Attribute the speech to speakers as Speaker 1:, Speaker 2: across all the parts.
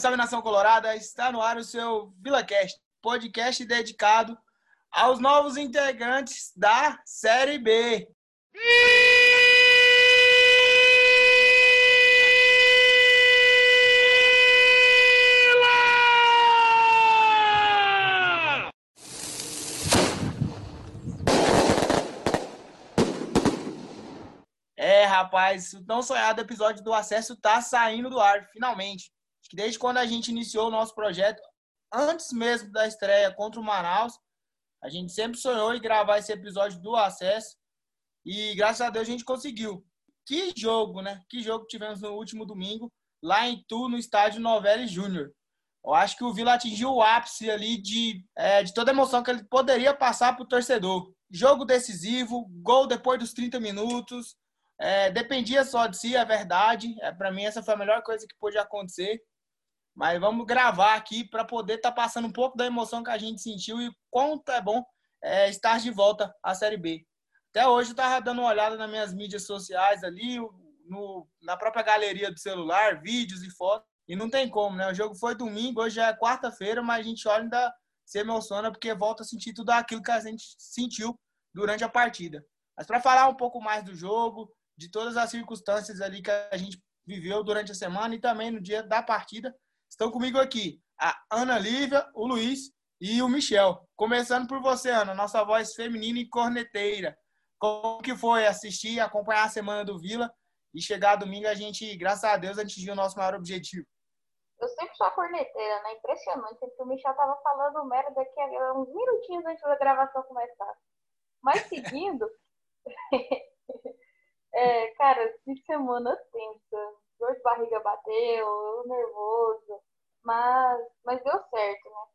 Speaker 1: Salve, nação colorada! Está no ar o seu VilaCast, podcast dedicado aos novos integrantes da Série B. É, rapaz, o tão sonhado episódio do acesso tá saindo do ar, finalmente que desde quando a gente iniciou o nosso projeto, antes mesmo da estreia contra o Manaus, a gente sempre sonhou em gravar esse episódio do acesso e graças a Deus a gente conseguiu. Que jogo, né? Que jogo tivemos no último domingo lá em Tu, no estádio Novelli Júnior. Eu acho que o Vila atingiu o ápice ali de, é, de toda a emoção que ele poderia passar para o torcedor. Jogo decisivo, gol depois dos 30 minutos. É, dependia só de si, é verdade. É, para mim, essa foi a melhor coisa que pôde acontecer. Mas vamos gravar aqui para poder estar tá passando um pouco da emoção que a gente sentiu e quanto é bom é, estar de volta à Série B. Até hoje eu estava dando uma olhada nas minhas mídias sociais ali, no, na própria galeria do celular, vídeos e fotos, e não tem como, né? O jogo foi domingo, hoje é quarta-feira, mas a gente olha ainda se emociona porque volta a sentir tudo aquilo que a gente sentiu durante a partida. Mas para falar um pouco mais do jogo, de todas as circunstâncias ali que a gente viveu durante a semana e também no dia da partida, Estão comigo aqui a Ana Lívia, o Luiz e o Michel. Começando por você, Ana, nossa voz feminina e corneteira. Como que foi assistir acompanhar a semana do Vila e chegar domingo a gente, graças a Deus, atingiu o nosso maior objetivo?
Speaker 2: Eu sempre sou a corneteira, né? Impressionante. Porque o Michel tava falando merda aqui uns minutinhos antes da gravação começar. Mas seguindo, é, cara, que semana tensa dor de barriga bateu, eu nervoso, mas, mas deu certo, né?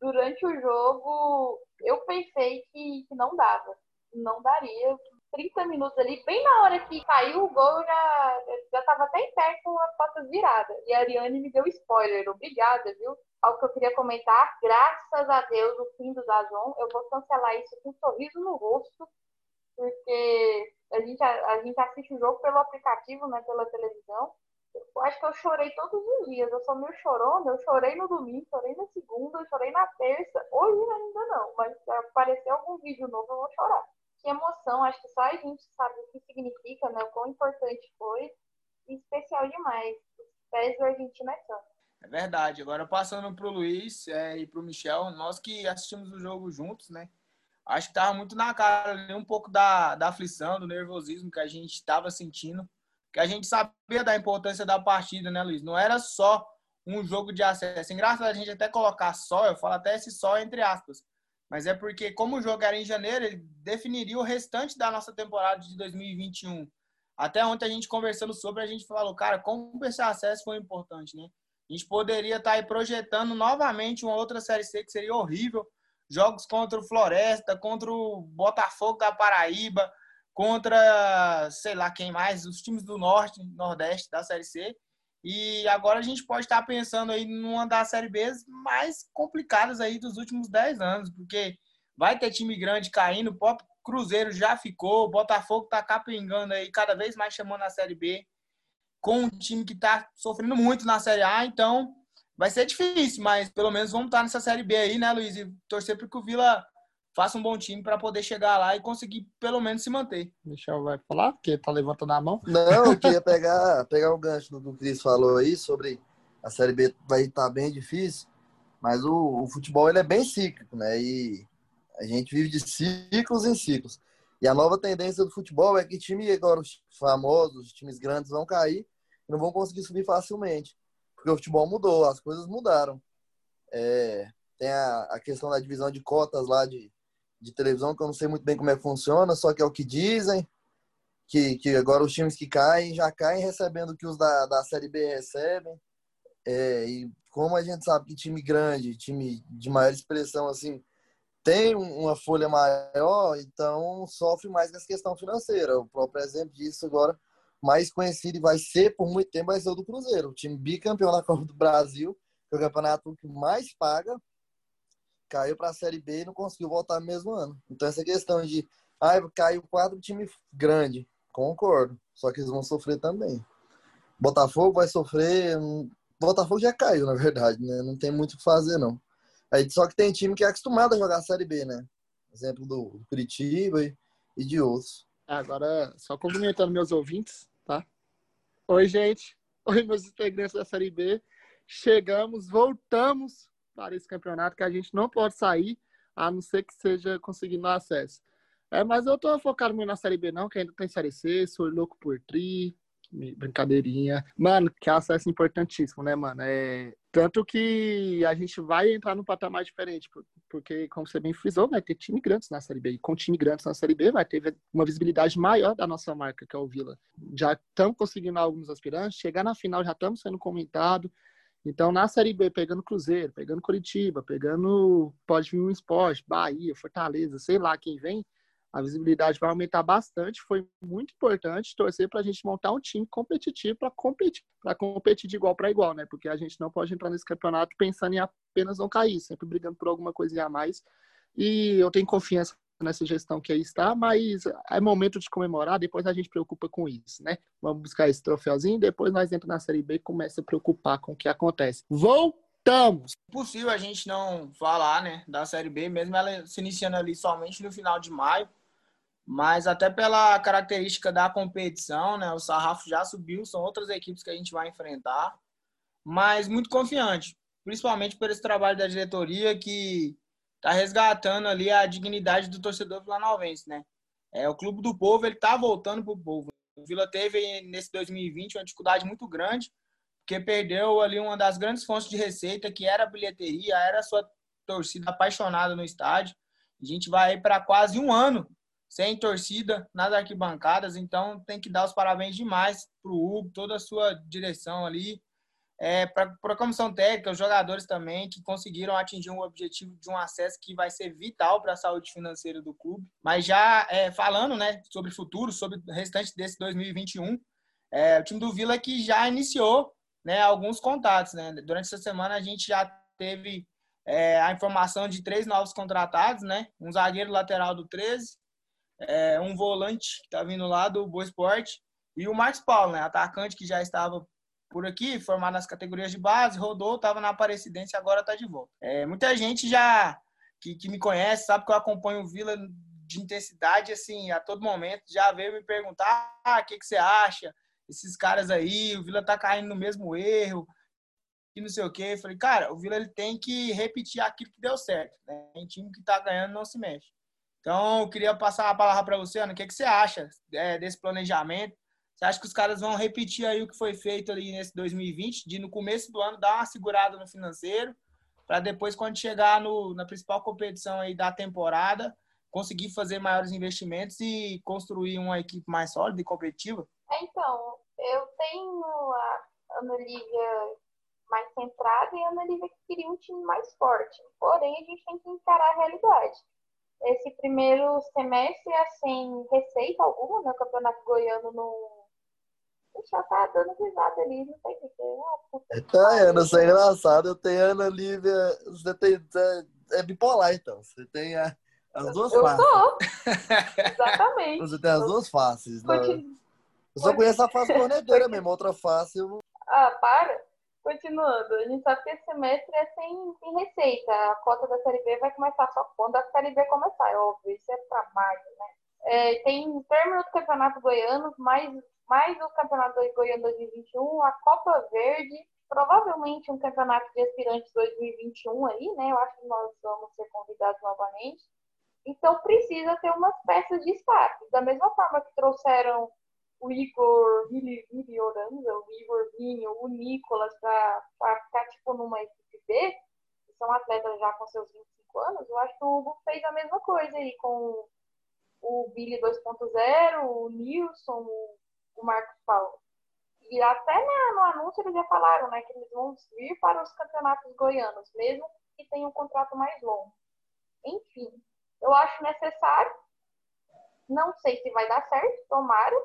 Speaker 2: Durante o jogo, eu pensei que, que não dava, não daria. 30 minutos ali, bem na hora que caiu o gol, eu já, já tava até em pé com as costas viradas. E a Ariane me deu spoiler, obrigada, viu? Algo que eu queria comentar, graças a Deus, o fim do Dazon, eu vou cancelar isso com um sorriso no rosto, porque a gente, a, a gente assiste o jogo pelo aplicativo, né, pela televisão, eu acho que eu chorei todos os dias. Eu sou meio chorona. Eu chorei no domingo, chorei na segunda, chorei na terça. Hoje ainda não, mas se aparecer algum vídeo novo, eu vou chorar. Que emoção. Acho que só a gente sabe o que significa, né? O quão importante foi. E especial demais. Os pés do Argentina é tanto.
Speaker 1: É verdade. Agora passando para o Luiz é, e para o Michel, nós que assistimos o jogo juntos, né? Acho que estava muito na cara ali um pouco da, da aflição, do nervosismo que a gente estava sentindo que a gente sabia da importância da partida, né, Luiz? Não era só um jogo de acesso. Engraçado a gente até colocar só, eu falo até esse só entre aspas. Mas é porque, como o jogo era em janeiro, ele definiria o restante da nossa temporada de 2021. Até ontem a gente conversando sobre, a gente falou, cara, como esse acesso foi importante, né? A gente poderia estar aí projetando novamente uma outra Série C que seria horrível. Jogos contra o Floresta, contra o Botafogo da Paraíba, contra, sei lá quem mais, os times do Norte, Nordeste da Série C. E agora a gente pode estar pensando aí numa das Série B mais complicadas aí dos últimos 10 anos, porque vai ter time grande caindo, o próprio Cruzeiro já ficou, o Botafogo está capengando aí, cada vez mais chamando a Série B, com um time que está sofrendo muito na Série A, então vai ser difícil, mas pelo menos vamos estar nessa Série B aí, né, Luiz? E torcer para que o Vila faça um bom time para poder chegar lá e conseguir pelo menos se manter.
Speaker 3: Michel vai falar, porque tá levantando a mão.
Speaker 4: Não, eu queria pegar, pegar o gancho do que o Cris falou aí sobre a Série B vai estar tá bem difícil, mas o, o, futebol ele é bem cíclico, né? E a gente vive de ciclos em ciclos. E a nova tendência do futebol é que time agora os famosos, os times grandes vão cair e não vão conseguir subir facilmente, porque o futebol mudou, as coisas mudaram. É, tem a, a questão da divisão de cotas lá de de televisão que eu não sei muito bem como é que funciona, só que é o que dizem, que, que agora os times que caem já caem recebendo o que os da, da Série B recebem. É, e como a gente sabe que time grande, time de maior expressão, assim, tem uma folha maior, então sofre mais nessa questão financeira. O próprio exemplo disso agora, mais conhecido e vai ser por muito tempo, vai ser o do Cruzeiro, o time bicampeão da Copa do Brasil, que é o campeonato que mais paga, caiu para a Série B e não conseguiu voltar no mesmo ano. Então, essa questão de, ah, caiu quatro time grande, concordo. Só que eles vão sofrer também. Botafogo vai sofrer, Botafogo já caiu, na verdade, né? Não tem muito o que fazer, não. Aí, só que tem time que é acostumado a jogar a Série B, né? Exemplo do Curitiba e, e de outros.
Speaker 3: Agora, só cumprimentando meus ouvintes, tá? Oi, gente. Oi, meus integrantes da Série B. Chegamos, voltamos para esse campeonato que a gente não pode sair, a não ser que seja conseguindo acesso. É, mas eu tô focado muito na Série B, não, que ainda tem Série C, sou louco por tri, brincadeirinha. Mano, que acesso importantíssimo, né, mano? É... Tanto que a gente vai entrar num patamar diferente, porque, como você bem frisou, vai ter time grandes na Série B. E com time grandes na Série B, vai ter uma visibilidade maior da nossa marca, que é o Vila. Já estamos conseguindo alguns aspirantes, chegar na final já estamos sendo comentado. Então, na Série B, pegando Cruzeiro, pegando Curitiba, pegando pode vir um esporte, Bahia, Fortaleza, sei lá quem vem, a visibilidade vai aumentar bastante. Foi muito importante torcer para a gente montar um time competitivo para competir, para competir de igual para igual, né? Porque a gente não pode entrar nesse campeonato pensando em apenas não cair, sempre brigando por alguma coisinha a mais. E eu tenho confiança nessa gestão que aí está, mas é momento de comemorar, depois a gente preocupa com isso, né? Vamos buscar esse troféuzinho, depois nós entramos na Série B e começa a preocupar com o que acontece. Voltamos!
Speaker 1: Impossível a gente não falar, né, da Série B, mesmo ela se iniciando ali somente no final de maio, mas até pela característica da competição, né, o sarrafo já subiu, são outras equipes que a gente vai enfrentar, mas muito confiante, principalmente por esse trabalho da diretoria que está resgatando ali a dignidade do torcedor vilanovense, né? É, o Clube do Povo, ele tá voltando pro povo. O Vila teve, nesse 2020, uma dificuldade muito grande, porque perdeu ali uma das grandes fontes de receita, que era a bilheteria, era a sua torcida apaixonada no estádio. A gente vai para quase um ano sem torcida nas arquibancadas, então tem que dar os parabéns demais para o Hugo, toda a sua direção ali, é, para a comissão técnica, os jogadores também, que conseguiram atingir um objetivo de um acesso que vai ser vital para a saúde financeira do clube. Mas já é, falando né, sobre futuro, sobre o restante desse 2021, é, o time do Vila que já iniciou né, alguns contatos. Né? Durante essa semana a gente já teve é, a informação de três novos contratados, né? um zagueiro lateral do 13, é, um volante que está vindo lá do Boa Esporte, e o Marcos Paulo, né, atacante que já estava por aqui, formado nas categorias de base, rodou, estava na Aparecidense e agora está de volta. É, muita gente já que, que me conhece, sabe que eu acompanho o Vila de intensidade, assim, a todo momento, já veio me perguntar, ah, o que, que você acha? Esses caras aí, o Vila tá caindo no mesmo erro, e não sei o quê. Eu falei, cara, o Vila ele tem que repetir aquilo que deu certo. Né? Time que tá ganhando não se mexe. Então, eu queria passar a palavra para você, Ana. O que, que você acha é, desse planejamento? Você acha que os caras vão repetir aí o que foi feito ali nesse 2020, de no começo do ano dar uma segurada no financeiro, para depois, quando chegar no, na principal competição aí da temporada, conseguir fazer maiores investimentos e construir uma equipe mais sólida e competitiva?
Speaker 2: É, então, eu tenho a Ana Lívia mais centrada e a Ana Lívia que queria um time mais forte. Porém, a gente tem que encarar a realidade esse primeiro semestre é sem receita alguma, né? O Campeonato Goiano não. Já tá dando risada ali, não sei o que
Speaker 4: é. Tá, Ana, isso é engraçado. Eu tenho Ana Lívia. Você tem. É bipolar, então. Você tem a, as duas
Speaker 2: eu
Speaker 4: faces.
Speaker 2: Eu sou. Exatamente.
Speaker 4: Você tem as duas faces. Né? Eu só conheço a face corneteira mesmo, outra face eu não.
Speaker 2: Ah, para. Continuando, a gente sabe que esse semestre é sem, sem receita. A cota da Série B vai começar só quando a Série B começar, é óbvio. Isso é maio, né? É, tem término do Campeonato Goiano, mais, mais o Campeonato Goiano 2021, a Copa Verde, provavelmente um Campeonato de Aspirantes 2021 aí, né? Eu acho que nós vamos ser convidados novamente. Então precisa ter umas peças de destaque. Da mesma forma que trouxeram o Igor Oranda, o Igor Vinho, o Nicolas para ficar tipo numa equipe B, que são atletas já com seus 25 anos, eu acho que o Hugo fez a mesma coisa aí com o Billy 2.0, o Nilson, o Marcos Paulo. E até na, no anúncio eles já falaram né, que eles vão vir para os campeonatos goianos, mesmo que tenham um contrato mais longo. Enfim, eu acho necessário. Não sei se vai dar certo, tomara,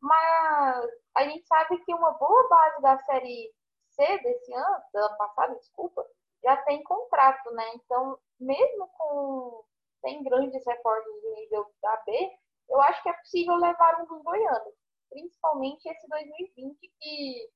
Speaker 2: mas a gente sabe que uma boa base da série C desse ano, do ano passado, desculpa, já tem contrato, né? Então, mesmo com sem grandes reforços de nível da B, eu acho que é possível levar um dos goianos, principalmente esse 2020 que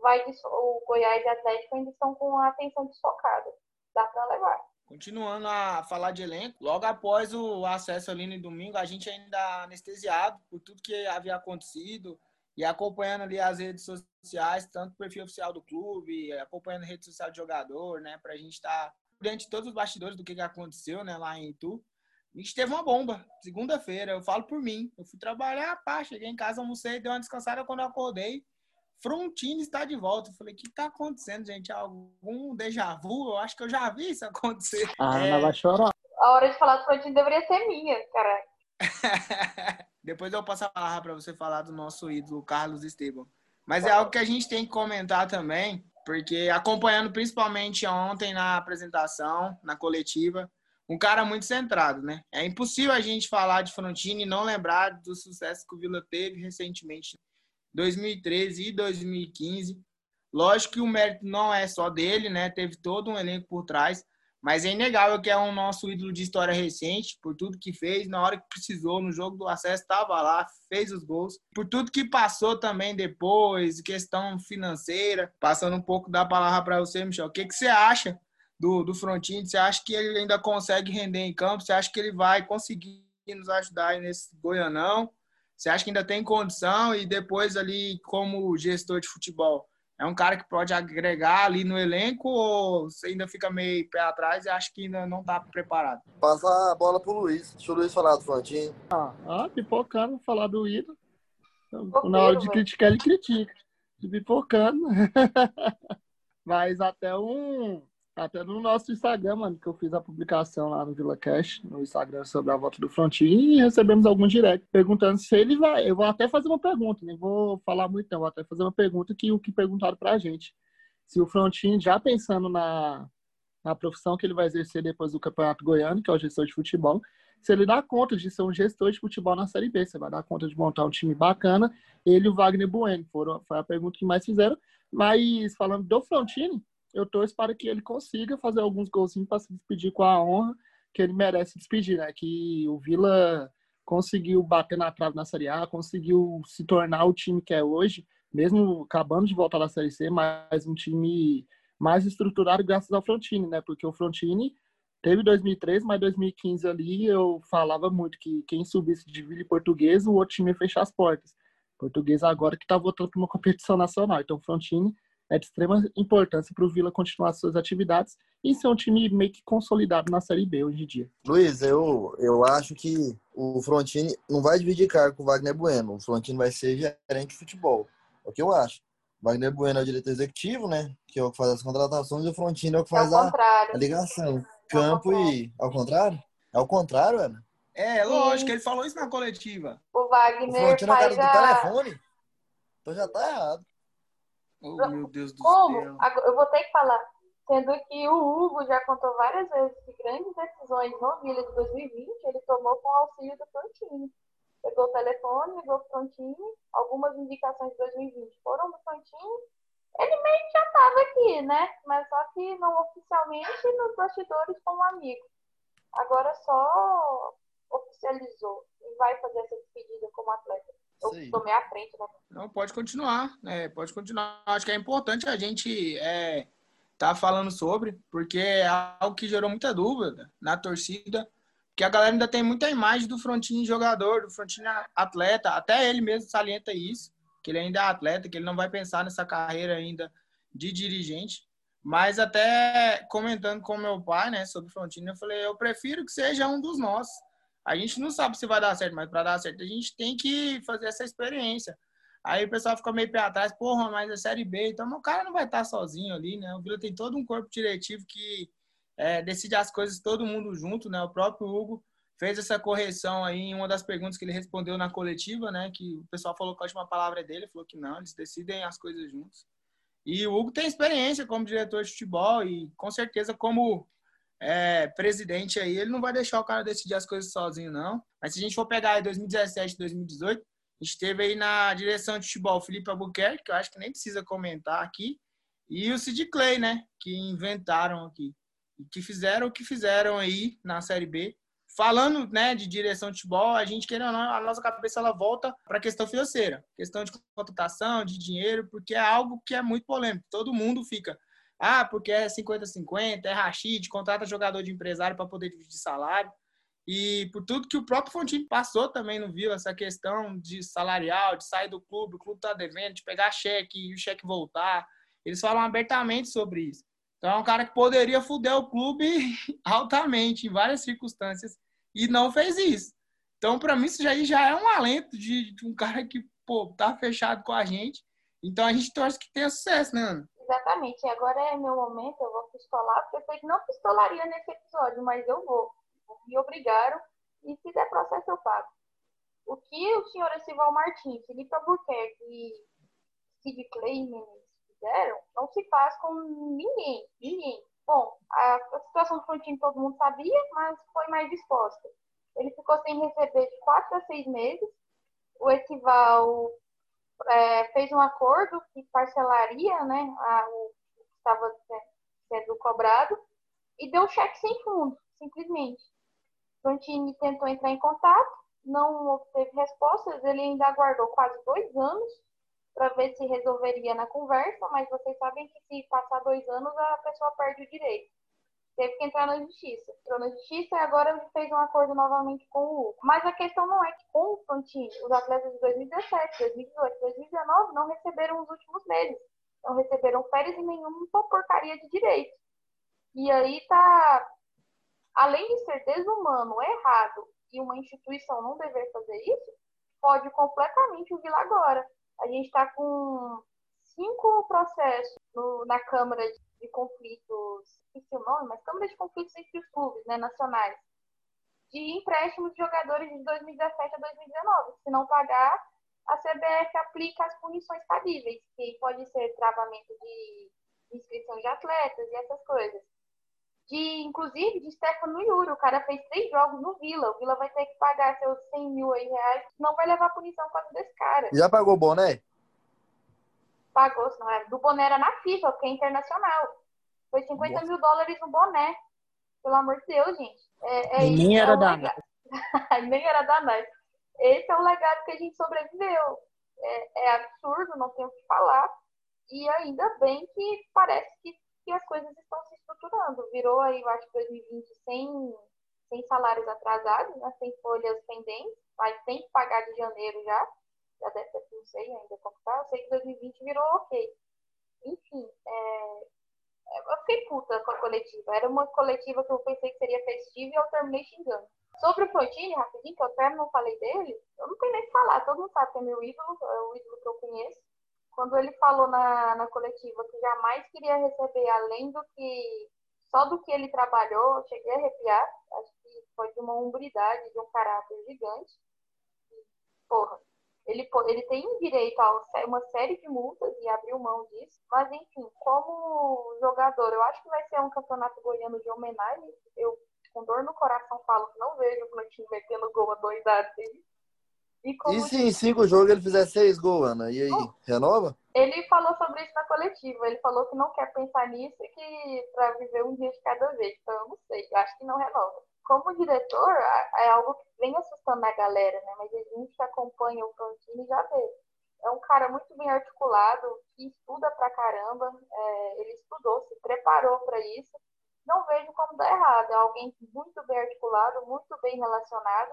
Speaker 2: vai o Goiás e Atlético ainda estão com a atenção desfocada. Dá para levar.
Speaker 1: Continuando a falar de elenco, logo após o acesso ali no domingo, a gente ainda anestesiado por tudo que havia acontecido e acompanhando ali as redes sociais, tanto o perfil oficial do clube, acompanhando a rede social de jogador, né, para a gente estar tá diante de todos os bastidores do que, que aconteceu, né, lá em Itu. A gente teve uma bomba, segunda-feira, eu falo por mim. Eu fui trabalhar, pá, cheguei em casa, almocei, dei uma descansada quando eu acordei. Frontini está de volta. Eu falei, o que está acontecendo, gente? Algum déjà vu? Eu acho que eu já vi isso acontecer.
Speaker 3: Ah, é... vai chorar.
Speaker 2: A hora de falar do Frontini deveria ser minha, cara.
Speaker 1: Depois eu passo a palavra para você falar do nosso ídolo, Carlos Esteban. Mas é algo que a gente tem que comentar também, porque acompanhando principalmente ontem na apresentação, na coletiva, um cara muito centrado, né? É impossível a gente falar de Frontini e não lembrar do sucesso que o Vila teve recentemente 2013 e 2015. Lógico que o mérito não é só dele, né? Teve todo um elenco por trás, mas é inegável que é um nosso ídolo de história recente, por tudo que fez, na hora que precisou, no jogo do acesso, estava lá, fez os gols. Por tudo que passou também depois, questão financeira, passando um pouco da palavra para você, Michel. O que, que você acha do, do Frontini? Você acha que ele ainda consegue render em campo? Você acha que ele vai conseguir nos ajudar nesse Goianão? Você acha que ainda tem condição e depois ali como gestor de futebol? É um cara que pode agregar ali no elenco ou você ainda fica meio pé atrás e acha que ainda não está preparado?
Speaker 4: Passar a bola pro Luiz. Deixa o Luiz falar do Frontinho.
Speaker 3: Ah, ah pipocando, falar do ídolo. Na hora de criticar, ele critica. De pipocando. Mas até um, até no nosso Instagram, mano, que eu fiz a publicação lá no Vila Cash, no Instagram sobre a volta do Frontini, e recebemos algum direct perguntando se ele vai. Eu vou até fazer uma pergunta, nem vou falar muito, não, vou até fazer uma pergunta que o que perguntaram pra gente. Se o Frontini, já pensando na, na profissão que ele vai exercer depois do Campeonato Goiano, que é o gestor de futebol, se ele dá conta de ser um gestor de futebol na Série B, você vai dar conta de montar um time bacana, ele e o Wagner Bueno, foram, foi a pergunta que mais fizeram. Mas falando do Frontini, eu torço para que ele consiga fazer alguns golzinhos para se despedir com a honra que ele merece despedir, né? Que o Vila conseguiu bater na trave na Série A, conseguiu se tornar o time que é hoje, mesmo acabando de voltar da Série C, mas um time mais estruturado graças ao Frontini, né? Porque o Frontini teve 2003, mas 2015 ali eu falava muito que quem subisse de Vila e Português, o outro time ia fechar as portas. Português agora que está voltando para uma competição nacional. Então, o Frontini é de extrema importância para o Vila continuar suas atividades e ser um time meio que consolidado na Série B hoje em dia.
Speaker 4: Luiz, eu, eu acho que o Frontini não vai dividir cargo com o Wagner Bueno. O Frontini vai ser gerente de futebol. É o que eu acho. O Wagner Bueno é o diretor executivo, né? Que é o que faz as contratações, e o Frontini é o que faz é a, a, ligação. Campo é e. Ao contrário? É o contrário, Ana?
Speaker 1: É, lógico, ele falou isso na coletiva.
Speaker 2: O Wagner. O
Speaker 4: Frontini é o cara do a... telefone. Então já tá errado.
Speaker 1: Oh, meu Deus do
Speaker 2: Como?
Speaker 1: céu.
Speaker 2: Eu vou ter que falar. Sendo que o Hugo já contou várias vezes que grandes decisões no Vila de 2020 ele tomou com o auxílio do Frontini. Pegou o telefone, ligou pro Frontini, algumas indicações de 2020 foram do Frontini. Ele meio que já estava aqui, né? Mas só que não oficialmente nos bastidores como amigo. Agora só oficializou e vai fazer essa despedida como atleta. Eu tomei a frente, né?
Speaker 1: Não, pode continuar, né? Pode continuar. Acho que é importante a gente é, tá falando sobre, porque é algo que gerou muita dúvida na torcida, porque a galera ainda tem muita imagem do Frontini jogador, do Frontini atleta, até ele mesmo salienta isso, que ele ainda é atleta, que ele não vai pensar nessa carreira ainda de dirigente. Mas até comentando com meu pai, né, sobre o Frontini, eu falei, eu prefiro que seja um dos nossos a gente não sabe se vai dar certo, mas para dar certo a gente tem que fazer essa experiência. Aí o pessoal fica meio pé atrás, porra, mas é Série B, então o cara não vai estar sozinho ali, né? O Vila tem todo um corpo diretivo que é, decide as coisas todo mundo junto, né? O próprio Hugo fez essa correção aí em uma das perguntas que ele respondeu na coletiva, né? Que o pessoal falou que a última palavra é dele, falou que não, eles decidem as coisas juntos. E o Hugo tem experiência como diretor de futebol e com certeza como é, presidente aí, ele não vai deixar o cara decidir as coisas sozinho, não. Mas se a gente for pegar aí 2017, 2018, a gente teve aí na direção de futebol Felipe Albuquerque, que eu acho que nem precisa comentar aqui, e o Sid Clay, né, que inventaram aqui. Que fizeram o que fizeram aí na Série B. falando né, de direção de futebol, a gente, querendo ou não, a nossa cabeça ela volta para a questão financeira, questão de contratação, de dinheiro, porque é algo que é muito polêmico. Todo mundo fica, ah, porque é 50-50, é rachid, contrata jogador de empresário para poder dividir salário. E por tudo que o próprio Fontini passou também no viu essa questão de salarial, de sair do clube, o clube tá devendo, de pegar cheque e o cheque voltar. Eles falam abertamente sobre isso. Então é um cara que poderia fuder o clube altamente em várias circunstâncias e não fez isso. Então, para mim, isso já, já é um alento de, de, um cara que, pô, tá fechado com a gente. Então a gente torce que tenha sucesso, né, Ana?
Speaker 2: Exatamente. Agora é meu momento, eu vou pistolar, porque eu sei que não pistolaria nesse episódio, mas eu vou me obrigaram e se der processo eu pago. O que o senhor Esival Martins, Felipe Albuquerque e Sid Clayman fizeram não se faz com ninguém, ninguém. Bom, a, a situação do Frontino todo mundo sabia, mas foi mais disposta. Ele ficou sem receber de quatro a seis meses. O Esival é, fez um acordo que parcelaria né, a, o que estava sendo cobrado e deu cheque sem fundo, simplesmente. Frontini tentou entrar em contato, não obteve respostas, ele ainda aguardou quase dois anos para ver se resolveria na conversa, mas vocês sabem que se passar dois anos a pessoa perde o direito. Teve que entrar na justiça. Entrou na justiça e agora fez um acordo novamente com o Hugo. Mas a questão não é que com o Frontini, os atletas de 2017, 2018, 2019 não receberam os últimos meses. Não receberam férias e nenhuma porcaria de direito. E aí tá além de ser desumano, errado e uma instituição não dever fazer isso, pode completamente ouvir agora. A gente está com cinco processos no, na Câmara de, de Conflitos, esqueci o nome, mas Câmara de Conflitos entre os clubes né, nacionais, de empréstimos de jogadores de 2017 a 2019. Se não pagar, a CBF aplica as punições cabíveis, que pode ser travamento de inscrição de atletas e essas coisas de, inclusive, de Stefano Yuri. O cara fez três jogos no Vila. O Vila vai ter que pagar seus 100 mil reais, não vai levar punição por causa desse cara.
Speaker 4: Já pagou o boné?
Speaker 2: Pagou, se não era. Do boné era na FIFA, porque é internacional. Foi 50 Nossa. mil dólares no boné. Pelo amor de Deus, gente. É,
Speaker 3: é nem era é da Nike.
Speaker 2: nem era da Nike. Esse é o legado que a gente sobreviveu. É, é absurdo, não tenho o que falar. E ainda bem que parece que que as coisas estão se estruturando. Virou aí, eu acho, 2020 sem, sem salários atrasados, né? sem folhas pendentes, mas tem que pagar de janeiro já. Já deve ter, não sei ainda como tá. Eu sei que 2020 virou ok. Enfim, é, eu fiquei puta com a coletiva. Era uma coletiva que eu pensei que seria festiva e eu terminei xingando. Sobre o Frontini, rapidinho, que eu até não falei dele, eu não tenho nem que falar. Todo mundo sabe que é meu ídolo, é o ídolo que eu conheço quando ele falou na, na coletiva que jamais queria receber além do que só do que ele trabalhou, eu cheguei a arrepiar. Acho que foi de uma umbridade, de um caráter gigante. porra, ele, ele tem direito a uma série de multas e abriu mão disso. Mas, enfim, como jogador, eu acho que vai ser um campeonato goiano de homenagem. Eu, com dor no coração, falo que não vejo o time metendo gol a doidado dele.
Speaker 4: E, e se em cinco jogos ele fizer seis gols, Ana? E aí, oh, renova?
Speaker 2: Ele falou sobre isso na coletiva. Ele falou que não quer pensar nisso e que para viver um dia de cada vez. Então eu não sei, eu acho que não renova. Como diretor, é algo que vem assustando a galera, né? Mas a gente que acompanha o Frontini já vê. É um cara muito bem articulado, que estuda pra caramba. É, ele estudou, se preparou para isso. Não vejo como dar errado. É alguém muito bem articulado, muito bem relacionado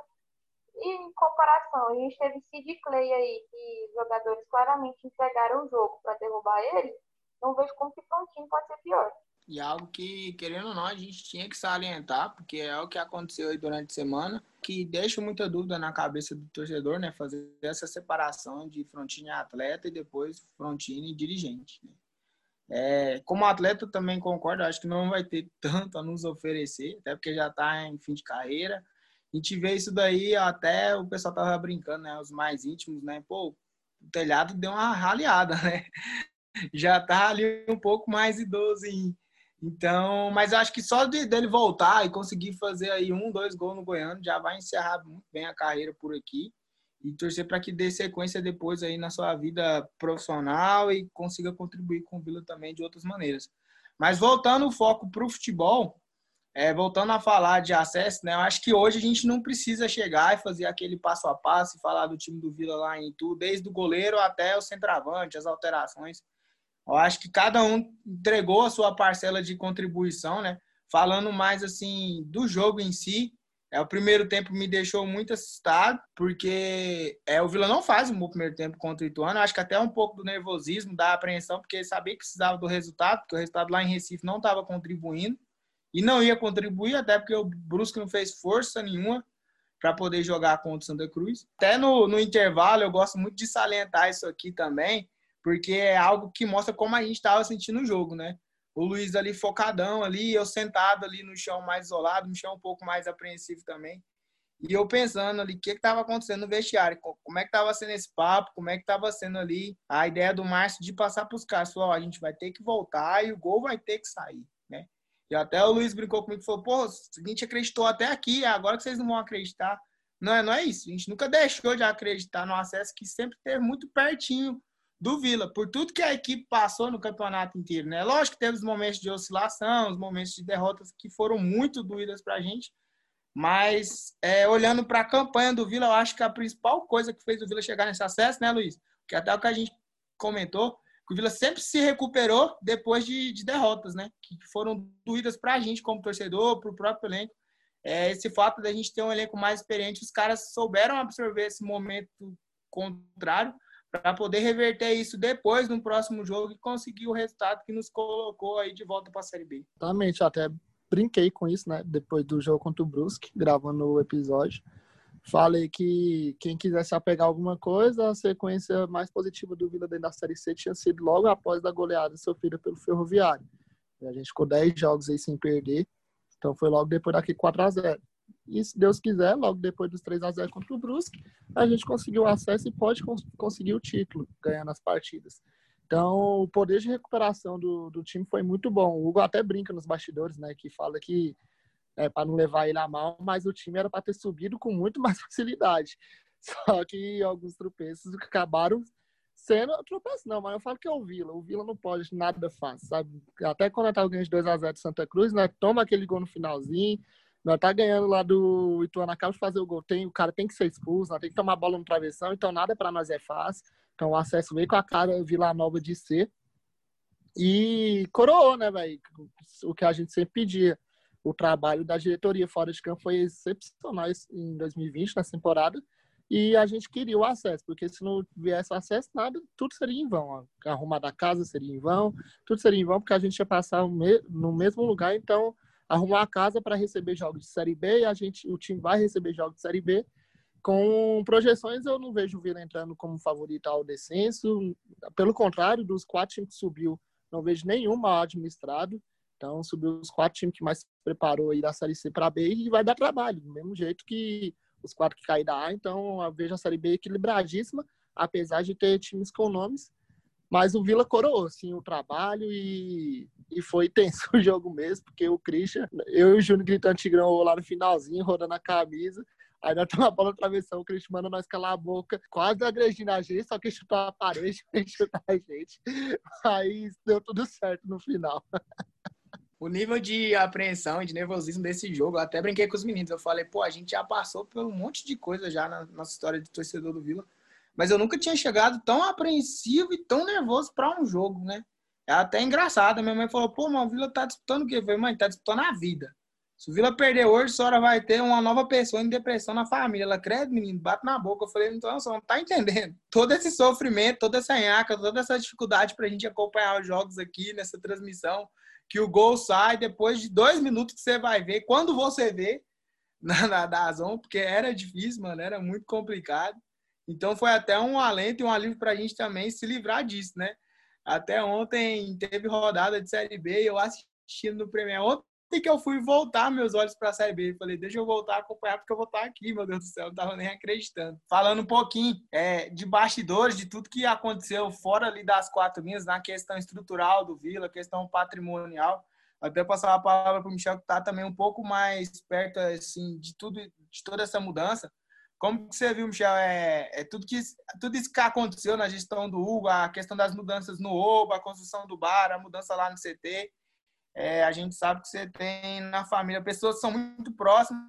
Speaker 2: e em comparação, a gente teve Sid Clay aí, que jogadores claramente entregaram o jogo para derrubar ele, não vejo como que Frontino pode ser pior.
Speaker 1: E algo que, querendo ou não, a gente tinha que salientar, porque é o que aconteceu aí durante a semana, que deixa muita dúvida na cabeça do torcedor, né? Fazer essa separação de Frontini atleta e depois Frontini dirigente. Né? É, como atleta também concordo, acho que não vai ter tanto a nos oferecer, até porque já está em fim de carreira a gente vê isso daí, até o pessoal tava brincando, né? Os mais íntimos, né? Pô, o telhado deu uma raleada, né? Já tá ali um pouco mais idoso. Hein? Então, mas eu acho que só de, dele voltar e conseguir fazer aí um, dois gols no Goiano, já vai encerrar muito bem a carreira por aqui e torcer para que dê sequência depois aí na sua vida profissional e consiga contribuir com o Vila também de outras maneiras. Mas voltando o foco para o futebol, é, voltando a falar de acesso, né? Eu acho que hoje a gente não precisa chegar e fazer aquele passo a passo e falar do time do Vila lá em tudo, desde o goleiro até o centroavante, as alterações. Eu acho que cada um entregou a sua parcela de contribuição, né? Falando mais assim do jogo em si, é, o primeiro tempo me deixou muito assustado, porque é, o Vila não faz um bom primeiro tempo contra o Ituano. Acho que até um pouco do nervosismo, da apreensão, porque sabia que precisava do resultado, porque o resultado lá em Recife não estava contribuindo. E não ia contribuir, até porque o Brusque não fez força nenhuma para poder jogar contra o Santa Cruz. Até no, no intervalo, eu gosto muito de salientar isso aqui também, porque é algo que mostra como a gente estava sentindo o jogo, né? O Luiz ali focadão ali, eu sentado ali no chão mais isolado, no chão um pouco mais apreensivo também. E eu pensando ali, o que estava acontecendo no vestiário, como é que estava sendo esse papo, como é que estava sendo ali a ideia do Márcio de passar para os caras, falou, a gente vai ter que voltar e o gol vai ter que sair, né? E até o Luiz brincou comigo e falou, pô, a gente acreditou até aqui, agora que vocês não vão acreditar. Não é, não é isso, a gente nunca deixou de acreditar no acesso que sempre teve muito pertinho do Vila, por tudo que a equipe passou no campeonato inteiro, né? Lógico que teve os momentos de oscilação, os momentos de derrotas que foram muito doídas para a gente, mas é, olhando para a campanha do Vila, eu acho que a principal coisa que fez o Vila chegar nesse acesso, né, Luiz? Que até o que a gente comentou, que o Vila sempre se recuperou depois de, de derrotas, né? Que foram doídas para a gente como torcedor, para o próprio elenco. É, esse fato da gente ter um elenco mais experiente, os caras souberam absorver esse momento contrário para poder reverter isso depois no próximo jogo e conseguir o resultado que nos colocou aí de volta para a Série B.
Speaker 3: Exatamente, até brinquei com isso, né? Depois do jogo contra o Brusque, gravando o episódio. Falei que quem quisesse apegar alguma coisa, a sequência mais positiva do Vila dentro da Série C tinha sido logo após da goleada sofrida pelo Ferroviário. A gente ficou 10 jogos aí sem perder, então foi logo depois daqui 4 a 0 e se Deus quiser, logo depois dos 3 a 0 contra o Brusque, a gente conseguiu acesso e pode cons conseguir o título, ganhando as partidas. Então, o poder de recuperação do, do time foi muito bom. O Hugo até brinca nos bastidores, né, que fala que é, para não levar ele a mal, mas o time era para ter subido com muito mais facilidade. Só que alguns tropeços acabaram sendo tropeço não, mas eu falo que é o Vila. O Vila não pode nada fácil, sabe? Até quando tá ganhando de 2 a 0 de Santa Cruz, né, toma aquele gol no finalzinho, nós tá ganhando lá do Ituano, acaba de fazer o gol. Tem, o cara tem que ser expulso, nós tem que tomar a bola no travessão, então nada para nós é fácil. Então o acesso veio com a cara Vila Nova de ser. E coroou, né, velho? O que a gente sempre pedia. O trabalho da diretoria fora de campo foi excepcional em 2020, na temporada. E a gente queria o acesso, porque se não viesse o acesso, nada, tudo seria em vão. Arrumar da casa seria em vão, tudo seria em vão, porque a gente ia passar no mesmo lugar. Então, arrumar a casa para receber jogos de Série B e a gente, o time vai receber jogos de Série B. Com projeções, eu não vejo o Vila entrando como favorito ao descenso. Pelo contrário, dos quatro times que subiu, não vejo nenhum mal administrado. Então, subiu os quatro times que mais se preparou aí da Série C para B e vai dar trabalho, do mesmo jeito que os quatro que caíram da A. Então, eu vejo a Série B equilibradíssima, apesar de ter times com nomes mas o Vila coroou, sim, o trabalho e, e foi tenso o jogo mesmo, porque o Christian, eu e o Júnior gritando Tigrão lá no finalzinho, rodando a camisa. Aí nós tomamos a bola na travessão, o Christian manda nós calar a boca, quase agredindo a gente, só que chutou a parede chutar a gente. Aí deu tudo certo no final.
Speaker 1: O nível de apreensão e de nervosismo desse jogo, eu até brinquei com os meninos. Eu falei, pô, a gente já passou por um monte de coisa já na nossa história de torcedor do Vila mas eu nunca tinha chegado tão apreensivo e tão nervoso para um jogo, né? É até engraçado. Minha mãe falou: pô, mas o Vila tá disputando o quê? Eu falei, mãe, tá disputando a vida. Se o Vila perder hoje, a senhora vai ter uma nova pessoa em depressão na família. Ela crede, menino, bate na boca. Eu falei, então, você não tá entendendo. Todo esse sofrimento, toda essa nhaca, toda essa dificuldade pra gente acompanhar os jogos aqui nessa transmissão, que o gol sai depois de dois minutos que você vai ver, quando você vê na, na Dazon, porque era difícil, mano, era muito complicado. Então foi até um alento e um alívio para a gente também se livrar disso, né? Até ontem teve rodada de Série B e eu assistindo no Premier. Ontem que eu fui voltar meus olhos para a Série B. Falei, deixa eu voltar a acompanhar porque eu vou estar aqui, meu Deus do céu. Não tava nem acreditando. Falando um pouquinho é, de bastidores, de tudo que aconteceu fora ali das quatro linhas, na questão estrutural do Vila, questão patrimonial. Até passar a palavra para o Michel, que está também um pouco mais perto assim, de tudo, de toda essa mudança. Como que você viu, Michel? É, é, tudo, que, tudo isso que aconteceu na gestão do Hugo, a questão das mudanças no OBA, a construção do bar, a mudança lá no CT. É, a gente sabe que você tem na família pessoas que são muito próximas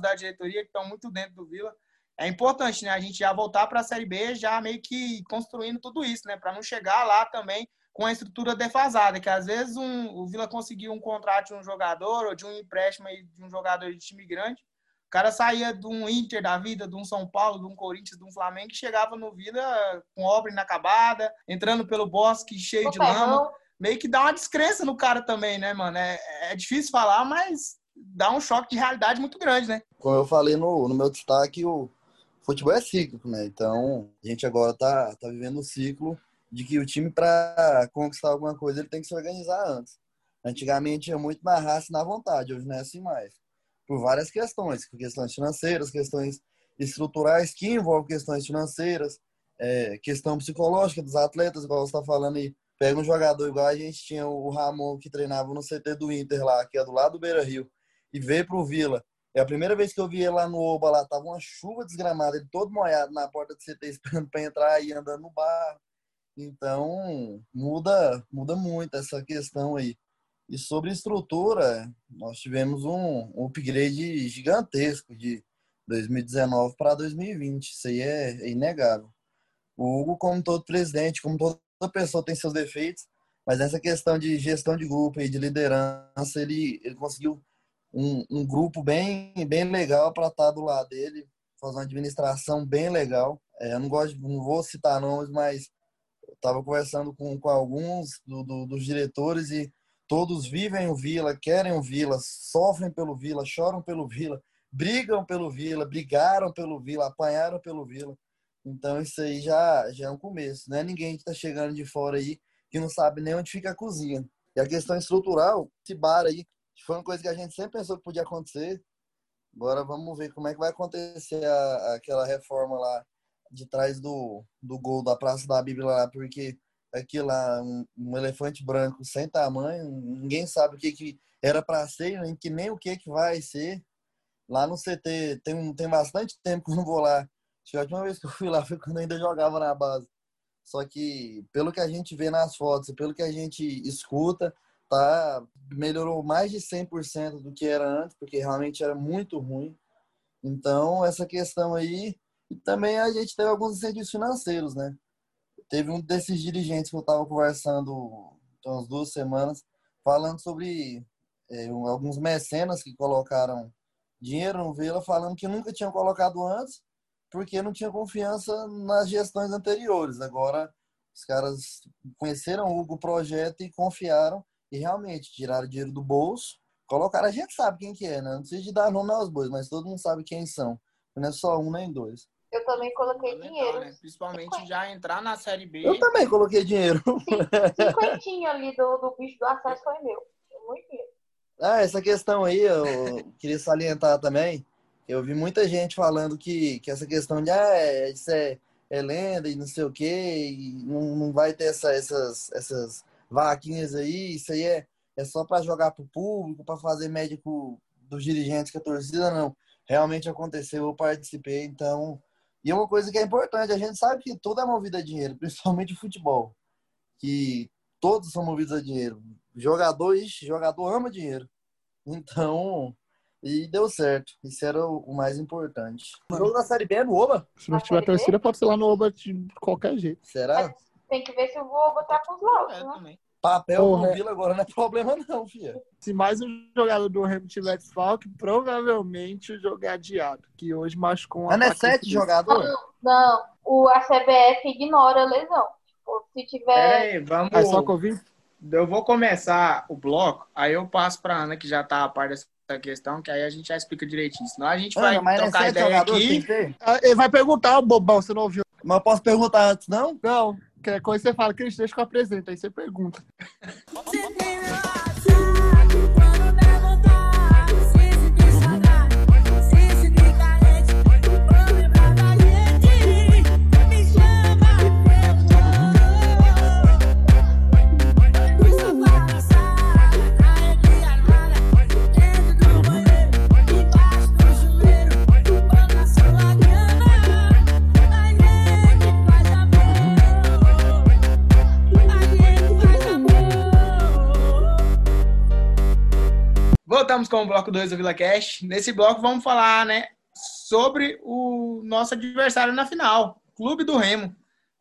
Speaker 1: da diretoria, que estão muito dentro do Vila. É importante, né? A gente já voltar para a Série B, já meio que construindo tudo isso, né? Para não chegar lá também com a estrutura defasada, que às vezes um, o Vila conseguiu um contrato de um jogador ou de um empréstimo de um jogador de time grande. O cara saía de um Inter da vida, de um São Paulo, de um Corinthians, de um Flamengo, e chegava no Vila com obra inacabada, entrando pelo bosque cheio de lama. Meio que dá uma descrença no cara também, né, mano? É, é difícil falar, mas dá um choque de realidade muito grande, né?
Speaker 4: Como eu falei no, no meu destaque, o futebol é cíclico, né? Então, a gente agora tá, tá vivendo um ciclo de que o time, para conquistar alguma coisa, ele tem que se organizar antes. Antigamente tinha muito mais raça na vontade, hoje não é assim mais. Por várias questões, questões financeiras, questões estruturais que envolvem questões financeiras, é, questão psicológica dos atletas, igual você está falando aí. Pega um jogador igual a gente tinha o Ramon que treinava no CT do Inter lá, que é do lado do Beira Rio, e veio pro Vila. É a primeira vez que eu vi ele lá no Oba, lá tava uma chuva desgramada, ele todo molhado na porta do CT esperando para entrar e andando no barro. Então, muda, muda muito essa questão aí. E sobre estrutura, nós tivemos um, upgrade gigantesco de 2019 para 2020. Isso aí é, é, inegável. O Hugo, como todo presidente, como toda pessoa tem seus defeitos, mas nessa questão de gestão de grupo e de liderança, ele, ele conseguiu um, um grupo bem, bem legal para estar do lado dele, fazer uma administração bem legal. É, eu não gosto, não vou citar nomes, mas estava conversando com, com alguns do, do, dos diretores e todos vivem o Vila, querem o Vila, sofrem pelo Vila, choram pelo Vila, brigam pelo Vila, brigaram pelo Vila, apanharam pelo Vila. Então isso aí já, já é um começo. Não é ninguém está chegando de fora aí que não sabe nem onde fica a cozinha. E a questão estrutural, esse bar aí, foi uma coisa que a gente sempre pensou que podia acontecer. Agora vamos ver como é que vai acontecer a, aquela reforma lá de trás do, do gol da Praça da Bíblia lá, porque aquilo lá, um, um elefante branco sem tamanho, ninguém sabe o que, que era para ser, nem que nem o que, que vai ser. Lá no CT tem, tem bastante tempo que eu não vou lá. A última vez que eu fui lá foi quando eu ainda jogava na base. Só que pelo que a gente vê nas fotos, pelo que a gente escuta, tá melhorou mais de 100% do que era antes, porque realmente era muito ruim. Então, essa questão aí e também a gente teve alguns incentivos financeiros, né? Teve um desses dirigentes que eu estava conversando há umas duas semanas, falando sobre é, alguns mecenas que colocaram dinheiro no Vila, falando que nunca tinham colocado antes, porque não tinha confiança nas gestões anteriores. Agora, os caras conheceram o projeto e confiaram e realmente tiraram dinheiro do bolso, colocaram. A gente sabe quem que é, né? Não precisa de dar nome aos bois, mas todo mundo sabe quem são. Não é só um nem dois.
Speaker 2: Eu também coloquei dinheiro. Né?
Speaker 1: Principalmente já entrar na Série B.
Speaker 4: Eu também coloquei dinheiro.
Speaker 2: Cinquentinho ali do, do bicho do acesso foi meu. Muito dinheiro.
Speaker 4: Ah, essa questão aí eu queria salientar também. Eu vi muita gente falando que, que essa questão de ah, é, isso é, é lenda e não sei o quê, e não, não vai ter essa, essas, essas vaquinhas aí, isso aí é, é só para jogar pro público, para fazer médico dos dirigentes que a torcida não. Realmente aconteceu, eu participei, então e uma coisa que é importante, a gente sabe que tudo é movido a dinheiro, principalmente o futebol. Que todos são movidos a dinheiro. Jogador, ixi, jogador ama dinheiro. Então, e deu certo. Isso era o mais importante. O jogo da Série B é no Oba?
Speaker 3: Se não tiver torcida, pode ser lá no Oba de qualquer jeito.
Speaker 4: Será?
Speaker 2: tem que ver se o Oba tá com os laudos, é, né? Também.
Speaker 4: Papel Porra. no Vila agora não é problema não, filha.
Speaker 3: Se mais um jogador do Remo tiver desfalque, provavelmente o jogo é adiado, que hoje machucou um
Speaker 4: Mas não é sete jogadores?
Speaker 2: Não, não, o, a CBF ignora a lesão. Tipo, se tiver...
Speaker 1: Peraí, vamos... É só Covid? Eu vou começar o bloco, aí eu passo pra Ana, que já tá a par dessa questão, que aí a gente já explica direitinho. Senão a gente vai Ana, trocar é ideia aqui.
Speaker 3: Ah, ele vai perguntar, bobão, você não ouviu.
Speaker 4: Mas eu posso perguntar antes, não?
Speaker 3: Não. Qualquer coisa você fala, Cris, deixa que eu apresento. Aí você pergunta.
Speaker 1: Voltamos com o bloco 2 do Vila Cash. Nesse bloco vamos falar, né, sobre o nosso adversário na final, Clube do Remo.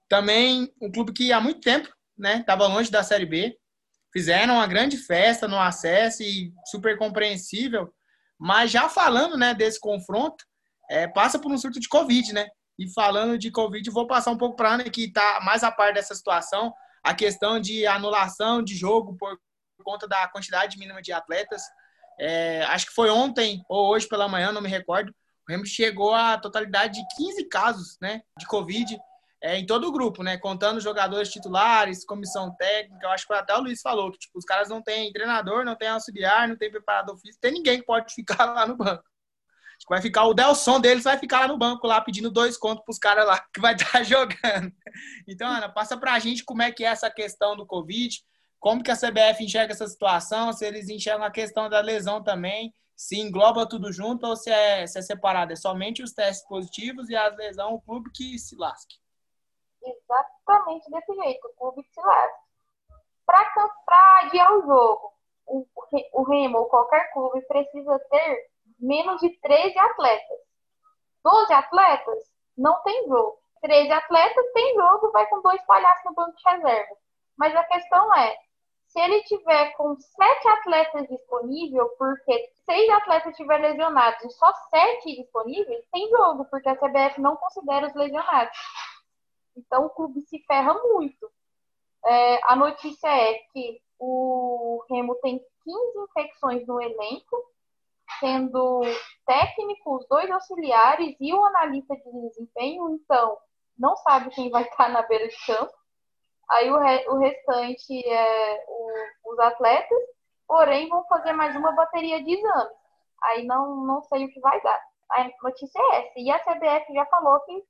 Speaker 1: Também um clube que há muito tempo, né, estava longe da Série B. Fizeram uma grande festa no acesso e super compreensível. Mas já falando, né, desse confronto, é, passa por um surto de Covid, né? E falando de Covid, vou passar um pouco para a Ana, que está mais a par dessa situação, a questão de anulação de jogo por conta da quantidade mínima de atletas. É, acho que foi ontem ou hoje pela manhã, não me recordo. O Remo chegou à totalidade de 15 casos né, de Covid é, em todo o grupo, né? Contando jogadores titulares, comissão técnica. Eu acho que até o Luiz falou que tipo, os caras não têm treinador, não tem auxiliar, não tem preparador físico, tem ninguém que pode ficar lá no banco. Acho que vai ficar o Delson deles, vai ficar lá no banco, lá pedindo dois contos para os caras lá que vai estar tá jogando. Então, Ana, passa para a gente como é que é essa questão do Covid, como que a CBF enxerga essa situação, se eles enxergam a questão da lesão também, se engloba tudo junto ou se é, se é separado. É somente os testes positivos e as lesões, o clube que se lasque.
Speaker 2: Exatamente desse jeito, o clube que se lasque. Para adiar o jogo, o, o Remo ou qualquer clube precisa ter menos de 13 atletas. 12 atletas, não tem jogo. 13 atletas, tem jogo, vai com dois palhaços no banco de reserva. Mas a questão é, se ele tiver com sete atletas disponíveis, porque seis atletas estiverem lesionados e só sete disponíveis, tem jogo, porque a CBF não considera os lesionados. Então o clube se ferra muito. É, a notícia é que o Remo tem 15 infecções no elenco, sendo técnico, os dois auxiliares e o analista de desempenho, então não sabe quem vai estar na beira de campo. Aí o, re, o restante é o, os atletas, porém vão fazer mais uma bateria de exames. Aí não, não sei o que vai dar. A notícia é essa. E a CBF já falou que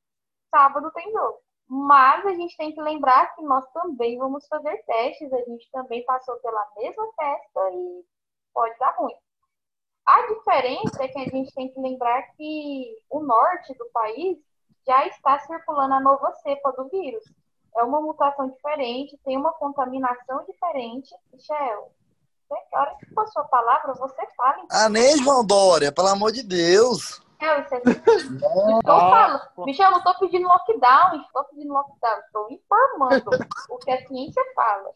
Speaker 2: sábado tem jogo. Mas a gente tem que lembrar que nós também vamos fazer testes. A gente também passou pela mesma festa e pode dar ruim. A diferença é que a gente tem que lembrar que o norte do país já está circulando a nova cepa do vírus. É uma mutação diferente, tem uma contaminação diferente. Michel, a hora que for sua palavra, você fala. Então.
Speaker 4: Ah, nem João Dória, pelo amor de Deus.
Speaker 2: Michel, você... então fala. Michel, não estou pedindo lockdown, estou pedindo lockdown, estou informando o que a ciência fala.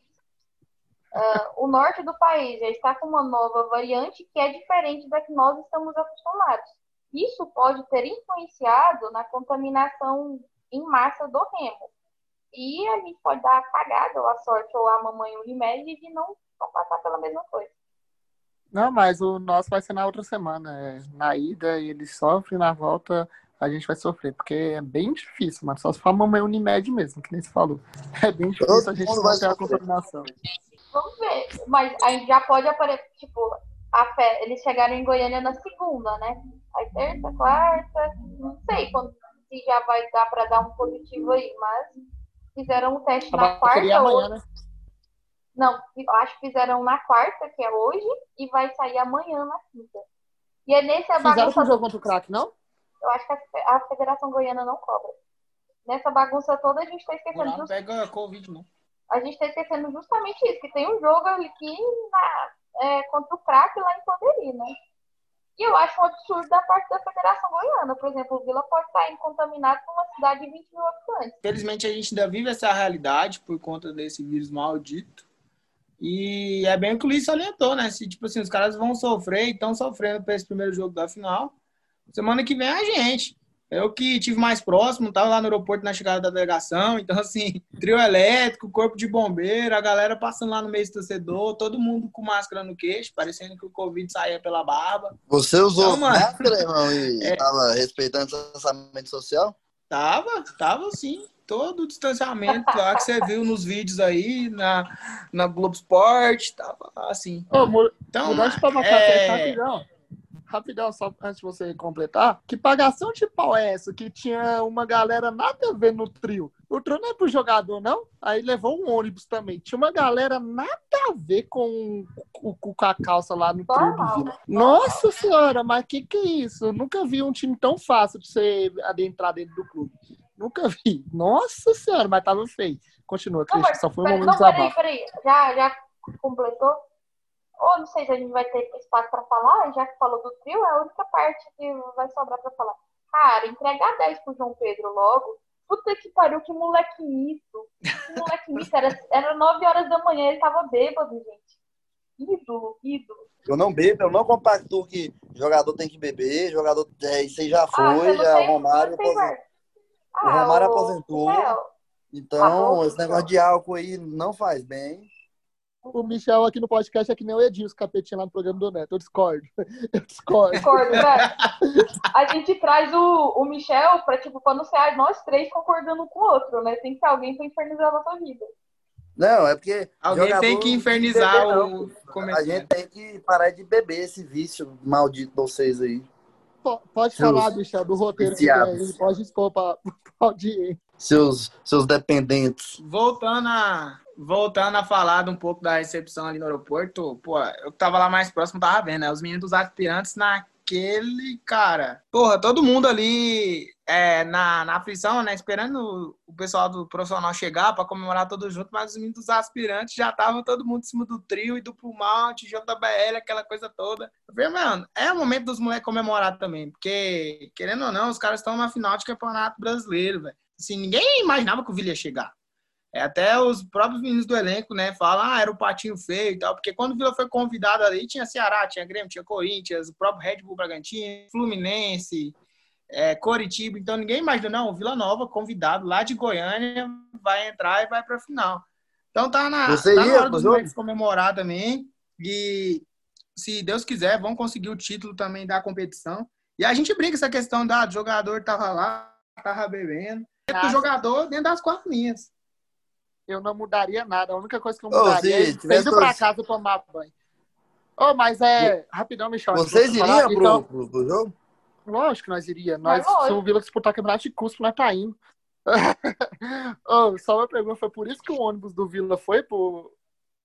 Speaker 2: Uh, o norte do país já está com uma nova variante que é diferente da que nós estamos acostumados. Isso pode ter influenciado na contaminação em massa do remo. E a gente pode dar a cagada, ou a sorte, ou a mamãe Unimed de não, não passar pela mesma coisa.
Speaker 3: Não, mas o nosso vai ser na outra semana. É, na ida ele sofre, na volta a gente vai sofrer, porque é bem difícil, mas só se for a mamãe Unimed mesmo, que nem se falou. É bem difícil a gente não ter a contaminação.
Speaker 2: Vamos ver. Mas a gente já pode aparecer, tipo, a fé, eles chegaram em Goiânia na segunda, né? Aí terça, quarta, não sei quando, se já vai dar para dar um positivo aí, mas fizeram um teste na quarta. Amanhã, hoje. Né? Não, eu acho que fizeram na quarta, que é hoje, e vai sair amanhã na quinta. E é nesse
Speaker 3: Fizeram bagunça. jogo contra o craque, não?
Speaker 2: Eu acho que a, a Federação Goiana não cobra. Nessa bagunça toda a gente tá esquecendo.
Speaker 1: Não just... pega Covid, não
Speaker 2: a gente está esquecendo justamente isso, que tem um jogo aqui na, é, contra o craque lá em Panderi, né? E eu acho um absurdo da parte da Federação Goiana. Por exemplo, o Vila pode estar contaminado com uma cidade de 20 mil habitantes.
Speaker 1: Felizmente, a gente ainda vive essa realidade por conta desse vírus maldito. E é bem o que o Luiz salientou, né? Se, tipo assim, os caras vão sofrer e estão sofrendo para esse primeiro jogo da final. Semana que vem é a gente. Eu que tive mais próximo, estava lá no aeroporto na chegada da delegação. Então, assim, trio elétrico, corpo de bombeiro, a galera passando lá no meio do torcedor, todo mundo com máscara no queixo, parecendo que o Covid saía pela barba.
Speaker 4: Você usou então, máscara, irmão, e estava é... respeitando o distanciamento social?
Speaker 1: Tava, tava sim. Todo o distanciamento lá que você viu nos vídeos aí, na, na Globo Esporte, tava assim.
Speaker 3: Ô, então, mudando pra uma é... rapidão rapidão, só antes de você completar, que pagação de pau é essa? Que tinha uma galera nada a ver no trio. O trio não é pro jogador, não? Aí levou um ônibus também. Tinha uma galera nada a ver com, com, com a calça lá no trio do Vila. Nossa senhora, mas que que é isso? Eu nunca vi um time tão fácil de você adentrar dentro do clube. Nunca vi. Nossa senhora, mas tava feio. Continua, Cristian. Só foi um momento
Speaker 2: não, peraí, peraí. Já, já completou? Ou não sei se a gente vai ter espaço para falar, já que falou do trio, é a única parte que vai sobrar para falar. Cara, entregar 10 pro João Pedro logo, puta que pariu, que moleque isso. Que moleque isso, era, era 9 horas da manhã, ele tava bêbado, gente. Ídolo, ídolo.
Speaker 4: Eu não bebo, eu não compacto que jogador tem que beber, jogador. É, isso aí já
Speaker 2: Ah,
Speaker 4: foi,
Speaker 2: não
Speaker 4: já o Romário
Speaker 2: guarda.
Speaker 4: O Romário
Speaker 2: o-
Speaker 4: aposentou.
Speaker 2: Michel,
Speaker 4: Então,
Speaker 2: Ah,
Speaker 4: esse negócio de álcool aí não faz bem.
Speaker 3: O Michel aqui no podcast é que nem o Edinho, os capetinhos lá no programa do Neto. Eu discordo. Eu discordo.
Speaker 2: Concordo, velho. A gente traz o, o Michel pra, tipo, pra não ser nós três concordando um com o outro, né? Tem que ter alguém pra infernizar a nossa vida.
Speaker 4: Não, é porque.
Speaker 1: Alguém tem que infernizar
Speaker 4: beber,
Speaker 1: o
Speaker 4: A gente tem que parar de beber esse vício maldito de vocês aí.
Speaker 3: Po- Pode
Speaker 4: Seus
Speaker 3: falar, Michel, do roteiro que tem. Pode expor pra, pra audiência.
Speaker 4: Seus, seus dependentes.
Speaker 1: Voltando a, voltando a falar um pouco da recepção ali no aeroporto, pô, eu tava lá mais próximo tava vendo, né? Os meninos dos aspirantes naquele, cara. Porra, todo mundo ali é, na, na aflição, né? Esperando o pessoal do profissional chegar pra comemorar todo junto, mas os meninos dos aspirantes já estavam todo mundo em cima do trio e do Pulmount, JBL, aquela coisa toda. Eu falei, mano, é o momento dos moleques comemorar também, porque, querendo ou não, os caras estão na final de campeonato brasileiro, velho. Assim, ninguém imaginava que o Vila ia chegar. É, até os próprios meninos do elenco, né, falam, ah, era o patinho feio e tal, porque quando o Vila foi convidado ali, tinha Ceará, tinha Grêmio, tinha Corinthians, o próprio Red Bull Bragantino, Fluminense, é, Coritiba, então ninguém imaginou, não, o Vila Nova, convidado lá de Goiânia, vai entrar e vai pra final. Então tá na,
Speaker 4: Você
Speaker 1: tá na
Speaker 4: ia
Speaker 1: hora
Speaker 4: pro
Speaker 1: dos moleques comemorar também, e se Deus quiser, vão conseguir o título também da competição. E a gente brinca essa questão da do jogador tava lá, tava bebendo,
Speaker 3: Nada.
Speaker 1: o jogador dentro das quatro linhas.
Speaker 3: Eu não mudaria nada. A única coisa que eu mudaria
Speaker 4: se
Speaker 3: é
Speaker 4: tivesse
Speaker 3: vocês ir pra casa tomar banho. Ô, mas é. Rapidão, Michel.
Speaker 4: Vocês iriam pro,
Speaker 3: então,
Speaker 4: pro, pro jogo?
Speaker 3: Lógico que nós iríamos. Nós,
Speaker 2: Mas
Speaker 3: o Vila disputar campeonato de cuspo, nós tá indo. Ô, só uma pergunta, foi por isso que o ônibus do Vila foi pro,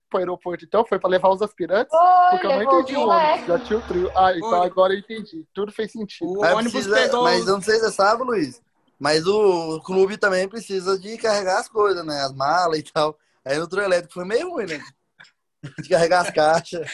Speaker 3: pro aeroporto, então? Foi pra levar os aspirantes?
Speaker 2: Foi,
Speaker 3: Porque eu não entendi o ônibus,
Speaker 2: é.
Speaker 3: já tinha o trio. Ah, então
Speaker 1: Foi.
Speaker 3: agora eu entendi. Tudo fez sentido.
Speaker 1: O
Speaker 4: Mas
Speaker 1: ônibus
Speaker 4: precisa-
Speaker 1: pegou.
Speaker 4: Mas não sei se você sabe, Luiz. Mas o clube também precisa de carregar as coisas, né? As malas e tal. Aí no trio elétrico foi meio ruim, né? De carregar as caixas.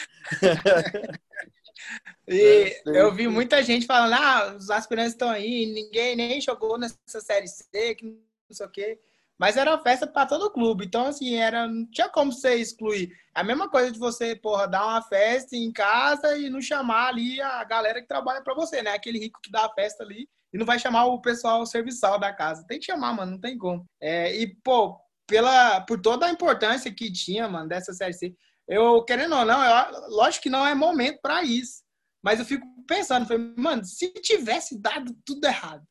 Speaker 1: E
Speaker 4: É,
Speaker 1: eu vi muita gente falando, ah, os aspirantes estão aí, ninguém nem jogou nessa série C, que não sei o quê. Mas era uma festa para todo o clube. Então, assim, era, não tinha como você excluir. A mesma coisa de você, porra, dar uma festa em casa e não chamar ali a galera que trabalha para você, né? Aquele rico que dá a festa ali e não vai chamar o pessoal serviçal da casa. Tem que chamar, mano, não tem como. É, e, pô, pela, por toda a importância que tinha, mano, dessa série C, eu, querendo ou não, eu, lógico que não é momento para isso. Mas eu fico pensando, falei, mano, se tivesse dado tudo errado,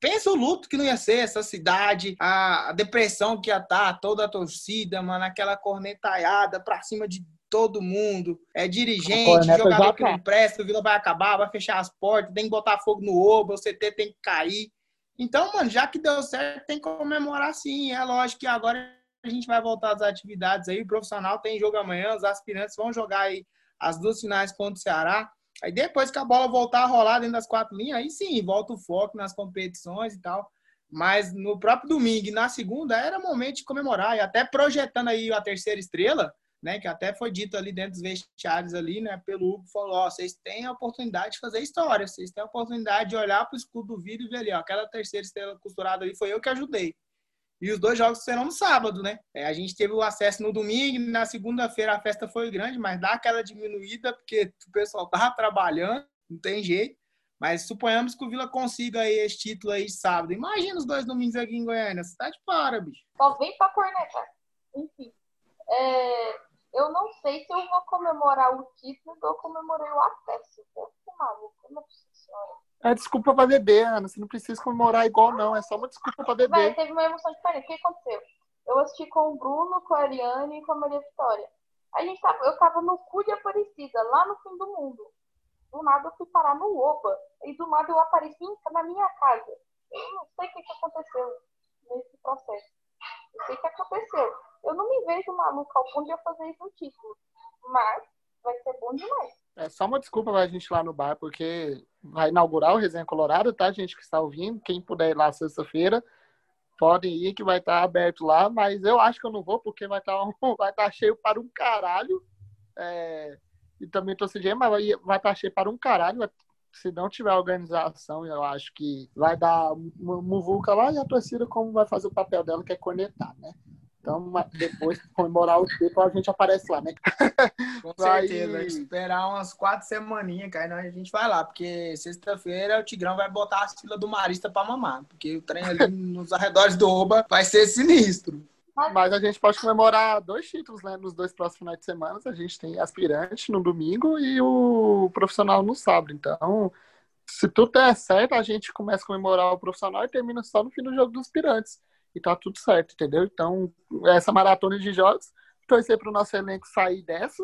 Speaker 1: pensa o luto que não ia ser essa cidade, a, depressão que ia estar, toda a torcida, mano, aquela cornetaiada pra cima de todo mundo, é dirigente,
Speaker 3: corneta
Speaker 1: jogador que não presta, o Vila vai acabar, vai fechar as portas, tem que botar fogo no oba, o CT tem que cair. Então, mano, já que deu certo, tem que comemorar sim. É lógico que agora a gente vai voltar às atividades aí, o profissional tem jogo amanhã, os aspirantes vão jogar aí as duas finais contra o Ceará. Aí depois que a bola voltar a rolar dentro das quatro linhas, aí sim, volta o foco nas competições e tal. Mas no próprio domingo e na segunda era momento de comemorar. E até projetando aí a terceira estrela, né? Que até foi dito ali dentro dos vestiários ali, né? Pelo Hugo, falou, vocês têm a oportunidade de fazer história. Vocês têm a oportunidade de olhar para o escudo do vídeo e ver ali, ó, aquela terceira estrela costurada ali foi eu que ajudei. E os dois jogos serão no sábado, né? É, a gente teve o acesso no domingo, na segunda-feira a festa foi grande, mas dá aquela diminuída, porque o pessoal tava trabalhando, não tem jeito. Mas suponhamos que o Vila consiga aí esse título aí sábado. Imagina os dois domingos aqui em Goiânia. Você tá de para, bicho.
Speaker 2: Só vem pra cornetar. Enfim. É, eu não sei se eu vou comemorar o título que eu comemorei o acesso. Eu tô maluco, nossa senhora.
Speaker 3: É desculpa pra beber, Ana. Você não precisa comemorar igual, não. É só uma desculpa pra
Speaker 2: Vai,
Speaker 3: beber.
Speaker 2: teve uma emoção diferente. O que aconteceu? Eu assisti com o Bruno, com a Ariane e com a Maria Vitória. A gente tava, eu tava no cu de Aparecida, lá no fim do mundo. Do nada eu fui parar no Oba. E do nada eu apareci na minha casa. Eu não sei o que, que aconteceu nesse processo. Eu sei o que aconteceu. Eu não me vejo maluca ao ponto de eu fazer isso no título. Mas vai ser bom demais.
Speaker 3: É só uma desculpa pra gente ir lá no bar, porque vai inaugurar o Resenha Colorado, tá? Gente que está ouvindo. Quem puder ir lá sexta-feira, podem ir, que vai estar aberto lá. Mas eu acho que eu não vou, porque vai estar vai estar cheio para um caralho. É, e também torcedor, mas vai, vai estar cheio para um caralho. Se não tiver organização, eu acho que vai dar muvuca lá e a torcida como vai fazer o papel dela, que é conectar, né? Então, depois de comemorar o título, a gente aparece lá, né?
Speaker 1: Com certeza. Vai... Esperar umas quatro semaninhas, cara, a gente vai lá. Porque sexta-feira o Tigrão vai botar a fila do Marista pra mamar. Porque o trem ali nos arredores do Oba vai ser sinistro.
Speaker 3: Mas a gente pode comemorar dois títulos, né? Nos dois próximos finais de semana. A gente tem aspirante no domingo e o profissional no sábado. Então, se tudo der certo, a gente começa a comemorar o profissional e termina só no fim do jogo dos aspirantes e tá tudo certo, entendeu? Então, essa maratona de jogos, torcer para o nosso elenco sair dessa,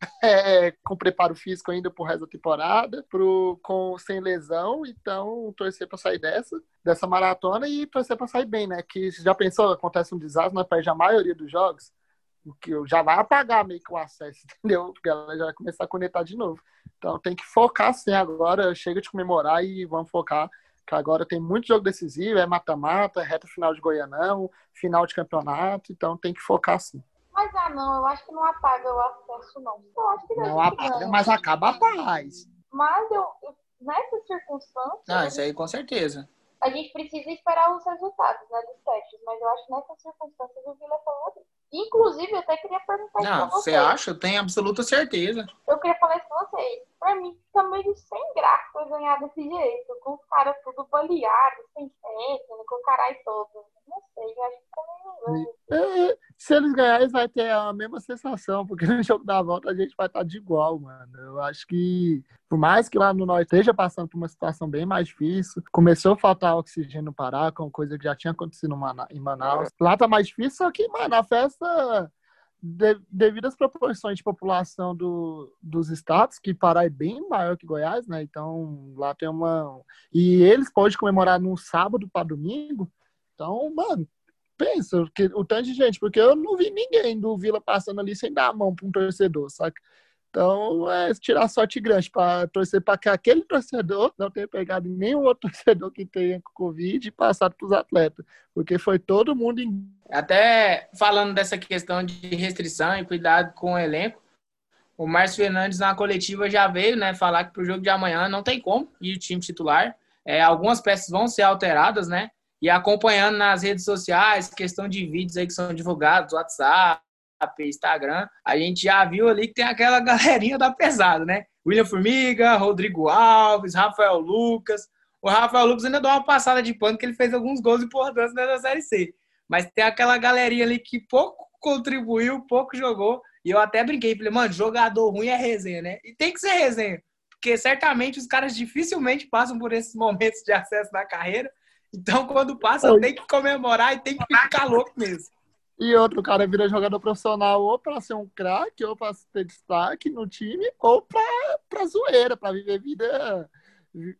Speaker 3: é, com preparo físico ainda pro resto da temporada, pro, com, sem lesão, então torcer para sair dessa, dessa maratona e torcer para sair bem, né? Que já pensou, acontece um desastre, nós perde a maioria dos jogos, o que já vai apagar meio que o acesso, entendeu? Porque ela já vai começar a conectar de novo. Então tem que focar sim agora, chega de comemorar e vamos focar que agora tem muito jogo decisivo, é mata-mata, é reta final de Goianão, final de campeonato, então tem que focar sim.
Speaker 2: Mas ah não, eu acho que não apaga o acesso não. Eu acho que
Speaker 3: não apaga, mas acaba a paz.
Speaker 2: Mas eu, eu nessas circunstâncias.
Speaker 1: Ah, isso aí com certeza.
Speaker 2: A gente precisa esperar os resultados, né, dos testes, mas eu acho que nessas circunstâncias o Vila falou Inclusive, eu até queria perguntar
Speaker 1: Não,
Speaker 2: pra
Speaker 1: você acha? Eu tenho absoluta certeza.
Speaker 2: Eu queria falar isso pra vocês. Pra mim, fica meio sem graça ganhar desse jeito. Com os caras tudo baleados, sem técnico, com o caralho todo. Não sei, eu acho que tá meio...
Speaker 3: É, se eles ganharem, vai ter a mesma sensação, porque no jogo da volta a gente vai estar tá de igual, mano. Eu acho que, por mais que lá no Norte esteja passando por uma situação bem mais difícil, começou a faltar oxigênio no Pará, com coisa que já tinha acontecido em Manaus. Lá tá mais difícil, só que, mano, a festa de, devido às proporções de população do, dos estados, que Pará é bem maior que Goiás, né? Então lá tem uma. E eles podem comemorar num sábado para domingo. Então, mano, pensa que, o tanto de gente, porque eu não vi ninguém do Vila passando ali sem dar a mão para um torcedor, saca? Então, é tirar sorte grande para torcer para que aquele torcedor não tenha pegado nenhum outro torcedor que tenha Covid e passado para os atletas, porque foi todo mundo. Em...
Speaker 1: Até falando dessa questão de restrição e cuidado com o elenco, o Márcio Fernandes na coletiva já veio né, falar que para o jogo de amanhã não tem como ir o time titular. É, algumas peças vão ser alteradas, né? E acompanhando nas redes sociais, questão de vídeos aí que são divulgados, WhatsApp, Instagram, a gente já viu ali que tem aquela galerinha da pesada, né? William Formiga, Rodrigo Alves, Rafael Lucas. O Rafael Lucas ainda deu uma passada de pano que ele fez alguns gols importantes na Série C. Mas tem aquela galerinha ali que pouco contribuiu, pouco jogou. E eu até brinquei, falei, mano, jogador ruim é resenha, né? E tem que ser resenha. Porque certamente os caras dificilmente passam por esses momentos de acesso na carreira. Então, quando passa, tem que comemorar e tem que ficar louco mesmo.
Speaker 3: E outro cara vira jogador profissional ou para ser um craque, ou para ter destaque no time, ou para zoeira, para viver vida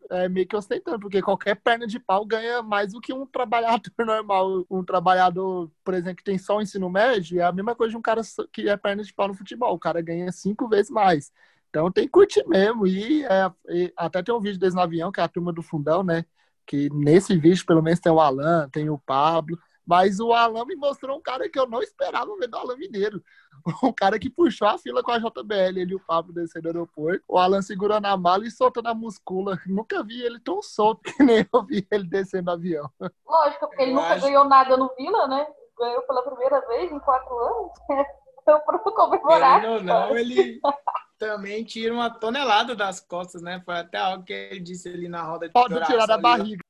Speaker 3: é, meio que ostentando, porque qualquer perna de pau ganha mais do que um trabalhador normal. Um trabalhador, por exemplo, que tem só o ensino médio, é a mesma coisa de um cara que é perna de pau no futebol. O cara ganha cinco vezes mais. Então tem que curtir mesmo. E, é, e até tem um vídeo desse no avião, que é a turma do fundão, né? Que nesse vídeo, pelo menos, tem o Alan, tem o Pablo. Mas o Alan me mostrou um cara que eu não esperava ver do Alan Mineiro. Um cara que puxou a fila com a JBL, ele e o Pablo descendo do aeroporto. O Alan segurando a mala e soltando a muscula. Nunca vi ele tão solto que nem eu vi ele descendo do avião.
Speaker 2: Lógico, porque ele eu nunca acho... ganhou nada no Vila, né? Ganhou pela primeira vez em quatro anos. Então, para comemorar.
Speaker 1: Não, não, ele também tira uma tonelada das costas, né? Foi até algo que ele disse ali na roda de
Speaker 3: Pode tirar da barriga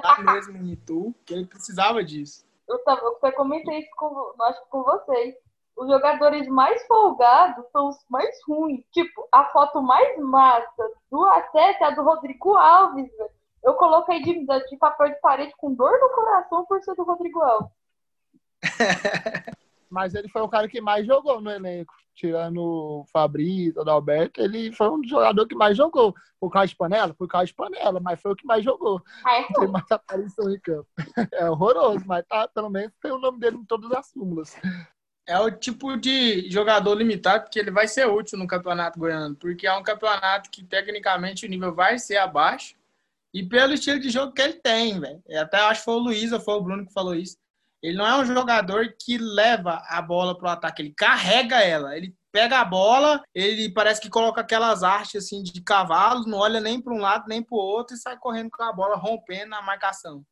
Speaker 1: tá mesmo Itu, que ele precisava disso.
Speaker 2: Eu, tava, eu comentei isso com, acho, com vocês. Os jogadores mais folgados são os mais ruins. Tipo, a foto mais massa do acesso é a do Rodrigo Alves, velho. Eu coloquei de, de papel de parede com dor no coração por ser do Rodrigo Alves.
Speaker 3: Mas ele foi o cara que mais jogou no elenco tirando o Fabrício, o Alberto, ele foi um jogador que mais jogou. Por causa de panela? Por causa de panela, mas foi o que mais jogou.
Speaker 2: Ah, é
Speaker 3: tem mais aparição em campo. É horroroso, mas tá, pelo menos tem o nome dele em todas as súmulas.
Speaker 1: É o tipo de jogador limitado que ele vai ser útil no campeonato goiano, porque é um campeonato que tecnicamente o nível vai ser abaixo e pelo estilo de jogo que ele tem, velho. Até acho que foi o Luiz ou foi o Bruno que falou isso Ele não é um jogador que leva a bola para o ataque, ele carrega ela. Ele pega a bola, ele parece que coloca aquelas artes assim de cavalo, não olha nem para um lado nem para o outro e sai correndo com a bola rompendo na marcação.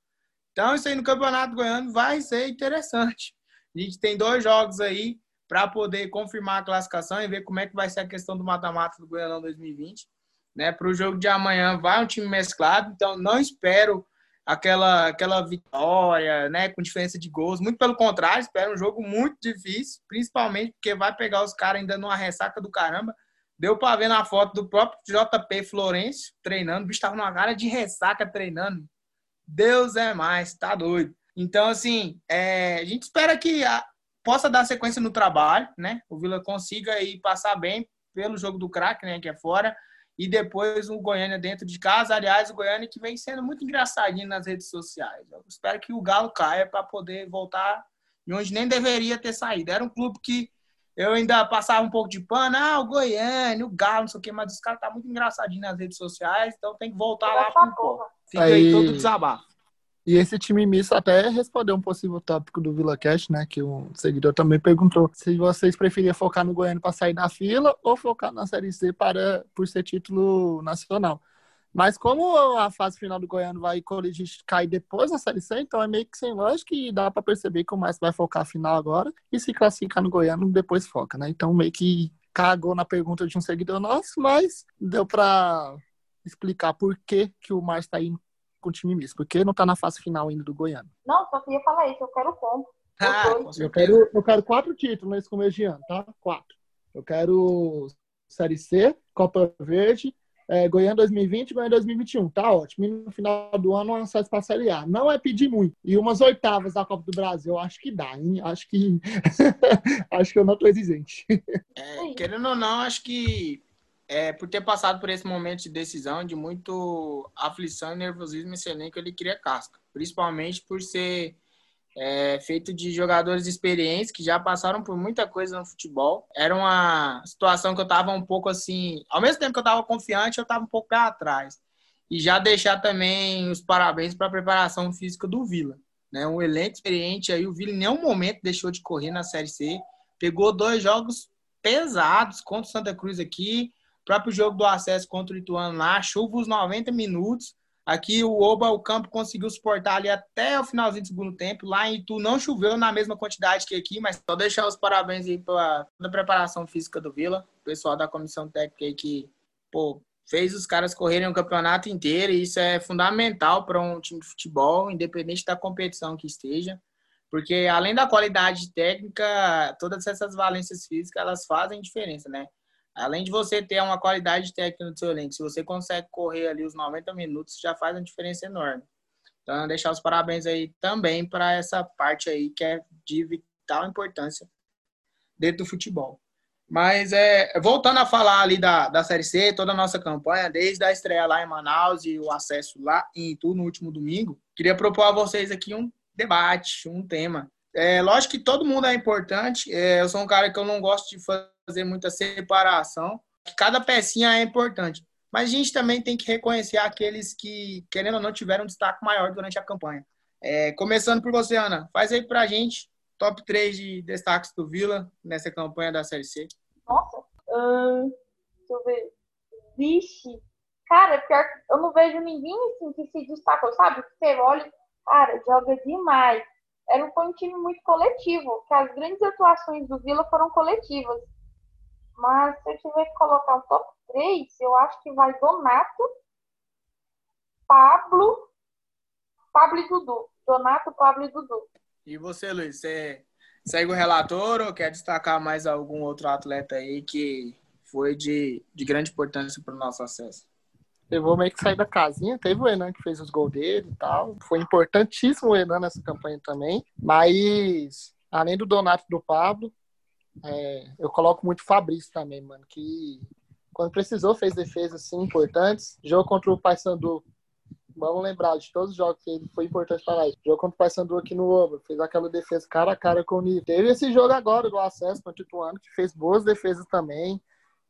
Speaker 1: Então isso aí no Campeonato Goiano vai ser interessante. A gente tem dois jogos aí para poder confirmar a classificação e ver como é que vai ser a questão do mata-mata do Goianão 2020. Né? Para o jogo de amanhã vai um time mesclado, então não espero aquela, aquela vitória, né, com diferença de gols. Muito pelo contrário, espero um jogo muito difícil, principalmente porque vai pegar os caras ainda numa ressaca do caramba. Deu para ver na foto do próprio JP Florencio treinando, o bicho estava numa cara de ressaca treinando. Deus é mais, tá doido. Então, assim, é, a gente espera que a, possa dar sequência no trabalho, né? O Vila consiga aí passar bem pelo jogo do craque, né, que é fora e depois o Goiânia dentro de casa. Aliás, o Goiânia que vem sendo muito engraçadinho nas redes sociais. Eu espero que o Galo caia para poder voltar de onde nem deveria ter saído. Era um clube que eu ainda passava um pouco de pano, ah, o Goiânia, o Galo, não sei o quê, mas os caras tá muito engraçadinho nas redes sociais, então tem que voltar lá pro. Fica aí, aí todo desabafo.
Speaker 3: E esse time misto até respondeu um possível tópico do Vila Cash, né? Que um seguidor também perguntou se vocês preferiam focar no Goiânia para sair da fila ou focar na Série C para por ser título nacional. Mas como a fase final do Goiano vai coligir cair depois da Série C, então é meio que sem lógica e dá para perceber que o mais vai focar a final agora e se classificar no Goiano depois foca, né? Então meio que cagou na pergunta de um seguidor nosso, mas deu para explicar por que, que o Márcio está indo com o time misto? Porque não tá na fase final ainda do Goiano.
Speaker 2: Não, só queria falar isso, eu quero ponto.
Speaker 3: Ah, eu, quero, eu quero quatro títulos nesse começo de ano, tá? Quatro. Eu quero Série C, Copa Verde, é, Goiânia 2020 Goiânia 2021. Tá ótimo. E no final do ano, um acesso para a Série A. Não é pedir muito. E umas oitavas da Copa do Brasil, eu acho que dá, hein? Acho que. acho que eu não tô exigente.
Speaker 1: É, querendo ou não, acho que é, por ter passado por esse momento de decisão, de muito aflição e nervosismo, esse elenco ele queria casca. Principalmente por ser é, feito de jogadores experientes que já passaram por muita coisa no futebol. Era uma situação que eu estava um pouco assim, ao mesmo tempo que eu estava confiante, eu estava um pouco atrás. E já deixar também os parabéns para a preparação física do Vila. Né? Um elenco experiente aí, o Vila em nenhum momento deixou de correr na Série C. Pegou dois jogos pesados contra o Santa Cruz aqui, próprio jogo do acesso contra o Ituano lá, chuva os 90 minutos. Aqui o Oba, o campo conseguiu suportar ali até o finalzinho do segundo tempo. Lá em Itu não choveu na mesma quantidade que aqui, mas só deixar os parabéns aí pela toda preparação física do Vila. O pessoal da comissão técnica aí que, pô, fez os caras correrem o campeonato inteiro e isso é fundamental para um time de futebol, independente da competição que esteja. Porque além da qualidade técnica, todas essas valências físicas, elas fazem diferença, né? Além de você ter uma qualidade técnica no seu elenco, se você consegue correr ali os 90 minutos, já faz uma diferença enorme. Então, deixar os parabéns aí também para essa parte aí que é de vital importância dentro do futebol. Mas é, voltando a falar ali da, da Série C, toda a nossa campanha, desde a estreia lá em Manaus e o acesso lá em Itu no último domingo, queria propor a vocês aqui um debate, um tema. É, lógico que todo mundo é importante. É, eu sou um cara que eu não gosto de fazer muita separação. Cada pecinha é importante. Mas a gente também tem que reconhecer aqueles que, querendo ou não, tiveram um destaque maior durante a campanha. É, começando por você, Ana. Faz aí pra gente top 3 de destaques do Vila nessa campanha da Série C.
Speaker 2: Nossa, hum, deixa eu ver. Vixe, cara, pior eu não vejo ninguém assim que se destacou, sabe? Você olha, cara, joga demais era foi um time muito coletivo, que as grandes atuações do Vila foram coletivas. Mas se eu tiver que colocar um top 3, eu acho que vai Donato, Pablo, Pablo e Dudu. Donato, Pablo e Dudu.
Speaker 1: E você, Luiz, você segue o relator ou quer destacar mais algum outro atleta aí que foi de, de grande importância para o nosso acesso?
Speaker 3: Eu vou meio que sair da casinha. Teve o Enan que fez os gols dele e tal. Foi importantíssimo o Enan nessa campanha também. Mas, além do Donato e do Pablo, é, eu coloco muito Fabrício também, mano. Que quando precisou fez defesas assim, importantes. Jogo contra o Paysandu. Vamos lembrar de todos os jogos que ele foi importante para nós. Jogo contra o Paysandu aqui no Oba. Fez aquela defesa cara a cara com o Nito. Teve esse jogo agora do acesso contra o Ituano, que fez boas defesas também.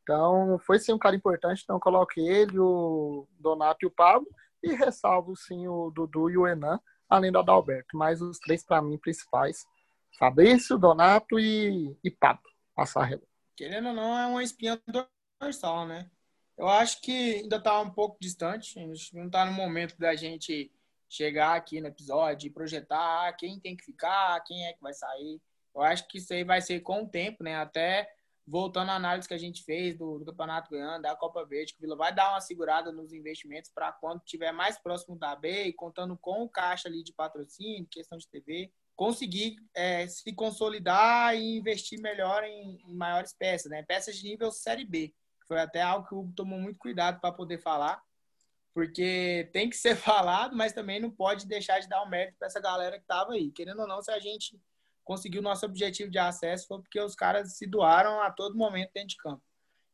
Speaker 3: Então, foi sim um cara importante, então coloquei ele, o Donato e o Pablo, e ressalvo sim o Dudu e o Enan, além do Adalberto. Mas os três, para mim, principais: Fabrício, Donato e, e Pablo Passarrela.
Speaker 1: Querendo ou não, é uma espinha dorsal, né? Eu acho que ainda está um pouco distante. Não está no momento da gente chegar aqui no episódio e projetar quem tem que ficar, quem é que vai sair. Eu acho que isso aí vai ser com o tempo, né? Até voltando à análise que a gente fez do, do Campeonato Goiano, da Copa Verde, que o Vila vai dar uma segurada nos investimentos para quando tiver mais próximo da B contando com o caixa ali de patrocínio, questão de TV, conseguir é, se consolidar e investir melhor em, em, maiores peças, né? Peças de nível Série B. Foi até algo que o Hugo tomou muito cuidado para poder falar, porque tem que ser falado, mas também não pode deixar de dar o um mérito para essa galera que estava aí. Querendo ou não, se a gente conseguiu nosso objetivo de acesso foi porque os caras se doaram a todo momento dentro de campo.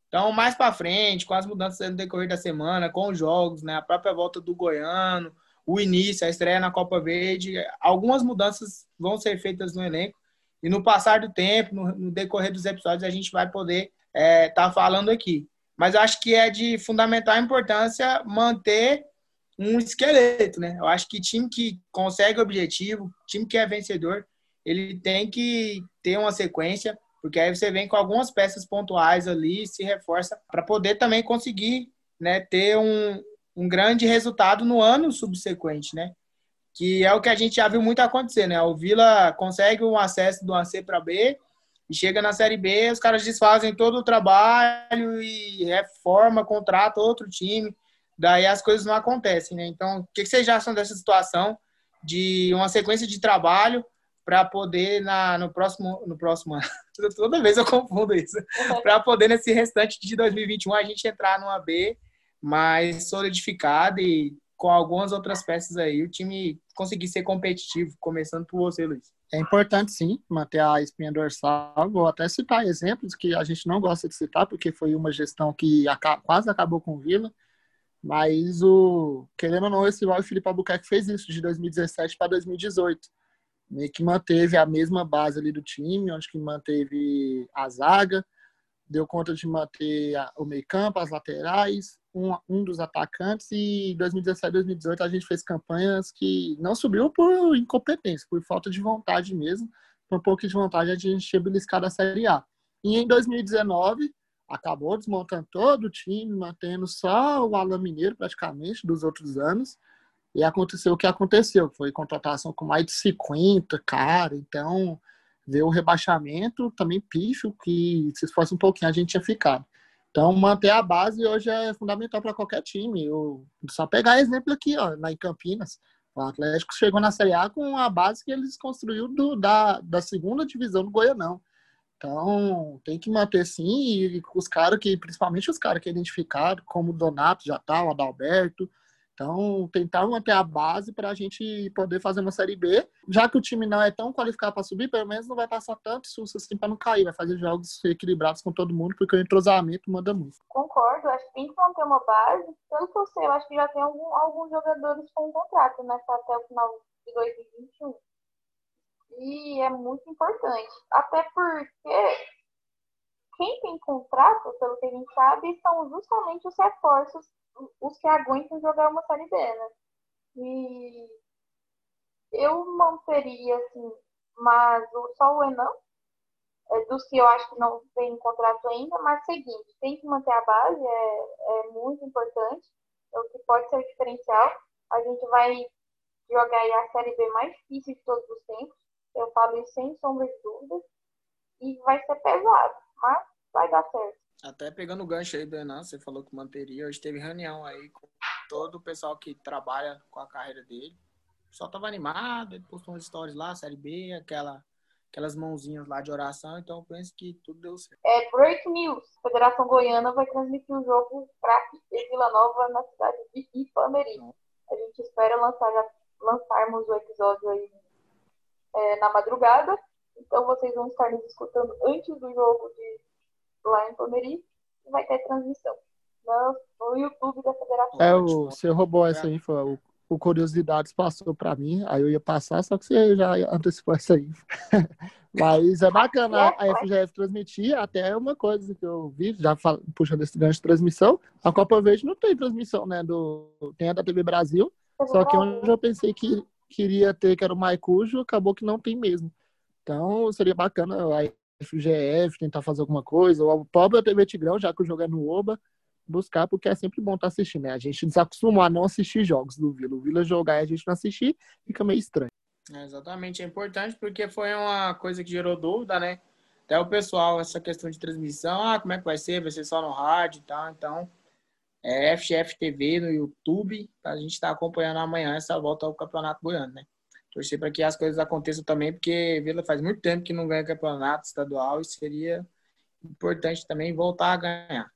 Speaker 1: Então, mais para frente, com as mudanças no decorrer da semana, com os jogos, né, a própria volta do Goiano, o início, a estreia na Copa Verde, algumas mudanças vão ser feitas no elenco. E no passar do tempo, no, decorrer dos episódios, a gente vai poder estar é, tá falando aqui. Mas eu acho que é de fundamental importância manter um esqueleto, né? Eu acho que time que consegue objetivo, time que é vencedor, ele tem que ter uma sequência, porque aí você vem com algumas peças pontuais ali, se reforça para poder também conseguir né, ter um, um grande resultado no ano subsequente, né? Que é o que a gente já viu muito acontecer, né? O Vila consegue um acesso do AC para B e chega na Série B, os caras desfazem todo o trabalho e reforma, contrata outro time, daí as coisas não acontecem, né? Então, o que vocês acham dessa situação de uma sequência de trabalho para poder na, no próximo no próximo ano. Toda vez eu confundo isso. Para poder nesse restante de 2021 a gente entrar numa B mais solidificada e com algumas outras peças aí, o time conseguir ser competitivo, começando por você, Luiz.
Speaker 3: É importante sim manter a espinha dorsal. Vou até citar exemplos que a gente não gosta de citar, porque foi uma gestão que quase acabou com o Vila. Mas o querendo ou não, esse o Felipe Albuquerque fez isso de 2017 para 2018 meio que manteve a mesma base ali do time, onde que manteve a zaga, deu conta de manter o meio campo, as laterais, um, um dos atacantes e 2017, 2018 a gente fez campanhas que não subiu por incompetência, por falta de vontade mesmo, por um pouco de vontade a gente tinha beliscado a Série A. E em 2019 acabou desmontando todo o time, mantendo só o Alan Mineiro praticamente dos outros anos, e aconteceu o que aconteceu, foi contratação com mais de 50, cara, então veio o rebaixamento, também pífio, que se fosse um pouquinho a gente tinha ficado. Então, manter a base hoje é fundamental para qualquer time. Eu, só pegar exemplo aqui, ó, em Campinas. O Atlético chegou na Série A com a base que eles construíram do, da, da segunda divisão do Goianão. Então, tem que manter sim, e os caras que, principalmente os caras que identificaram, como o Donato já tá, o Adalberto, então, tentar manter a base para a gente poder fazer uma Série B, já que o time não é tão qualificado para subir, pelo menos não vai passar tanto susto assim para não cair, vai fazer jogos equilibrados com todo mundo, porque o entrosamento manda muito.
Speaker 2: Concordo, acho que tem que manter uma base. Pelo que eu sei, eu acho que já tem algum, alguns jogadores com contrato, né, até o final de 2021. E é muito importante, até porque quem tem contrato, pelo que a gente sabe, são justamente os reforços os que aguentam jogar uma série B, né? E eu manteria, assim, mas só o Enan, dos que eu acho que não tem contrato ainda, mas seguinte, tem que manter a base, é, é muito importante, é o que pode ser o diferencial. A gente vai jogar aí a série B mais difícil de todos os tempos, eu falo isso sem sombra de dúvida, e vai ser pesado, mas vai dar certo.
Speaker 1: Até pegando o gancho aí do Enan, você falou que manteria. Hoje teve reunião aí com todo o pessoal que trabalha com a carreira dele. O pessoal tava animado, ele postou umas stories lá, Série B, aquela, aquelas mãozinhas lá de oração, então eu penso que tudo deu certo.
Speaker 2: É, break news. A Federação Goiana vai transmitir um jogo para Vila Nova na cidade de Ipameri. A gente espera lançar, já, lançarmos o episódio aí é, na madrugada. Então vocês vão estar nos escutando antes do jogo de lá em Pomeri e vai ter transmissão no, no YouTube da Federação.
Speaker 3: É, o, você roubou essa info, o, o Curiosidades passou para mim, aí eu ia passar, só que você já antecipou essa info. Mas é bacana a FGF transmitir, até uma coisa que eu vi, já falo, puxando esse gancho de transmissão, a Copa Verde não tem transmissão, né? Do, tem a da TV Brasil, só que onde eu pensei que queria ter, que era o Maicujo, acabou que não tem mesmo. Então seria bacana a FGF tentar fazer alguma coisa, ou a própria TV Tigrão, já que o jogo é no Oba, buscar, porque é sempre bom estar assistindo, né? A gente desacostumou a não assistir jogos do Vila. O Vila jogar e a gente não assistir, fica meio estranho.
Speaker 1: É, exatamente, é importante porque foi uma coisa que gerou dúvida, né? Até o pessoal, essa questão de transmissão, ah, como é que vai ser? Vai ser só no rádio e tal. Então, é FGF TV no YouTube. A gente está acompanhando amanhã essa volta ao Campeonato Goiano, né? Torcer para que as coisas aconteçam também, porque Vila faz muito tempo que não ganha campeonato estadual e seria importante também voltar a ganhar.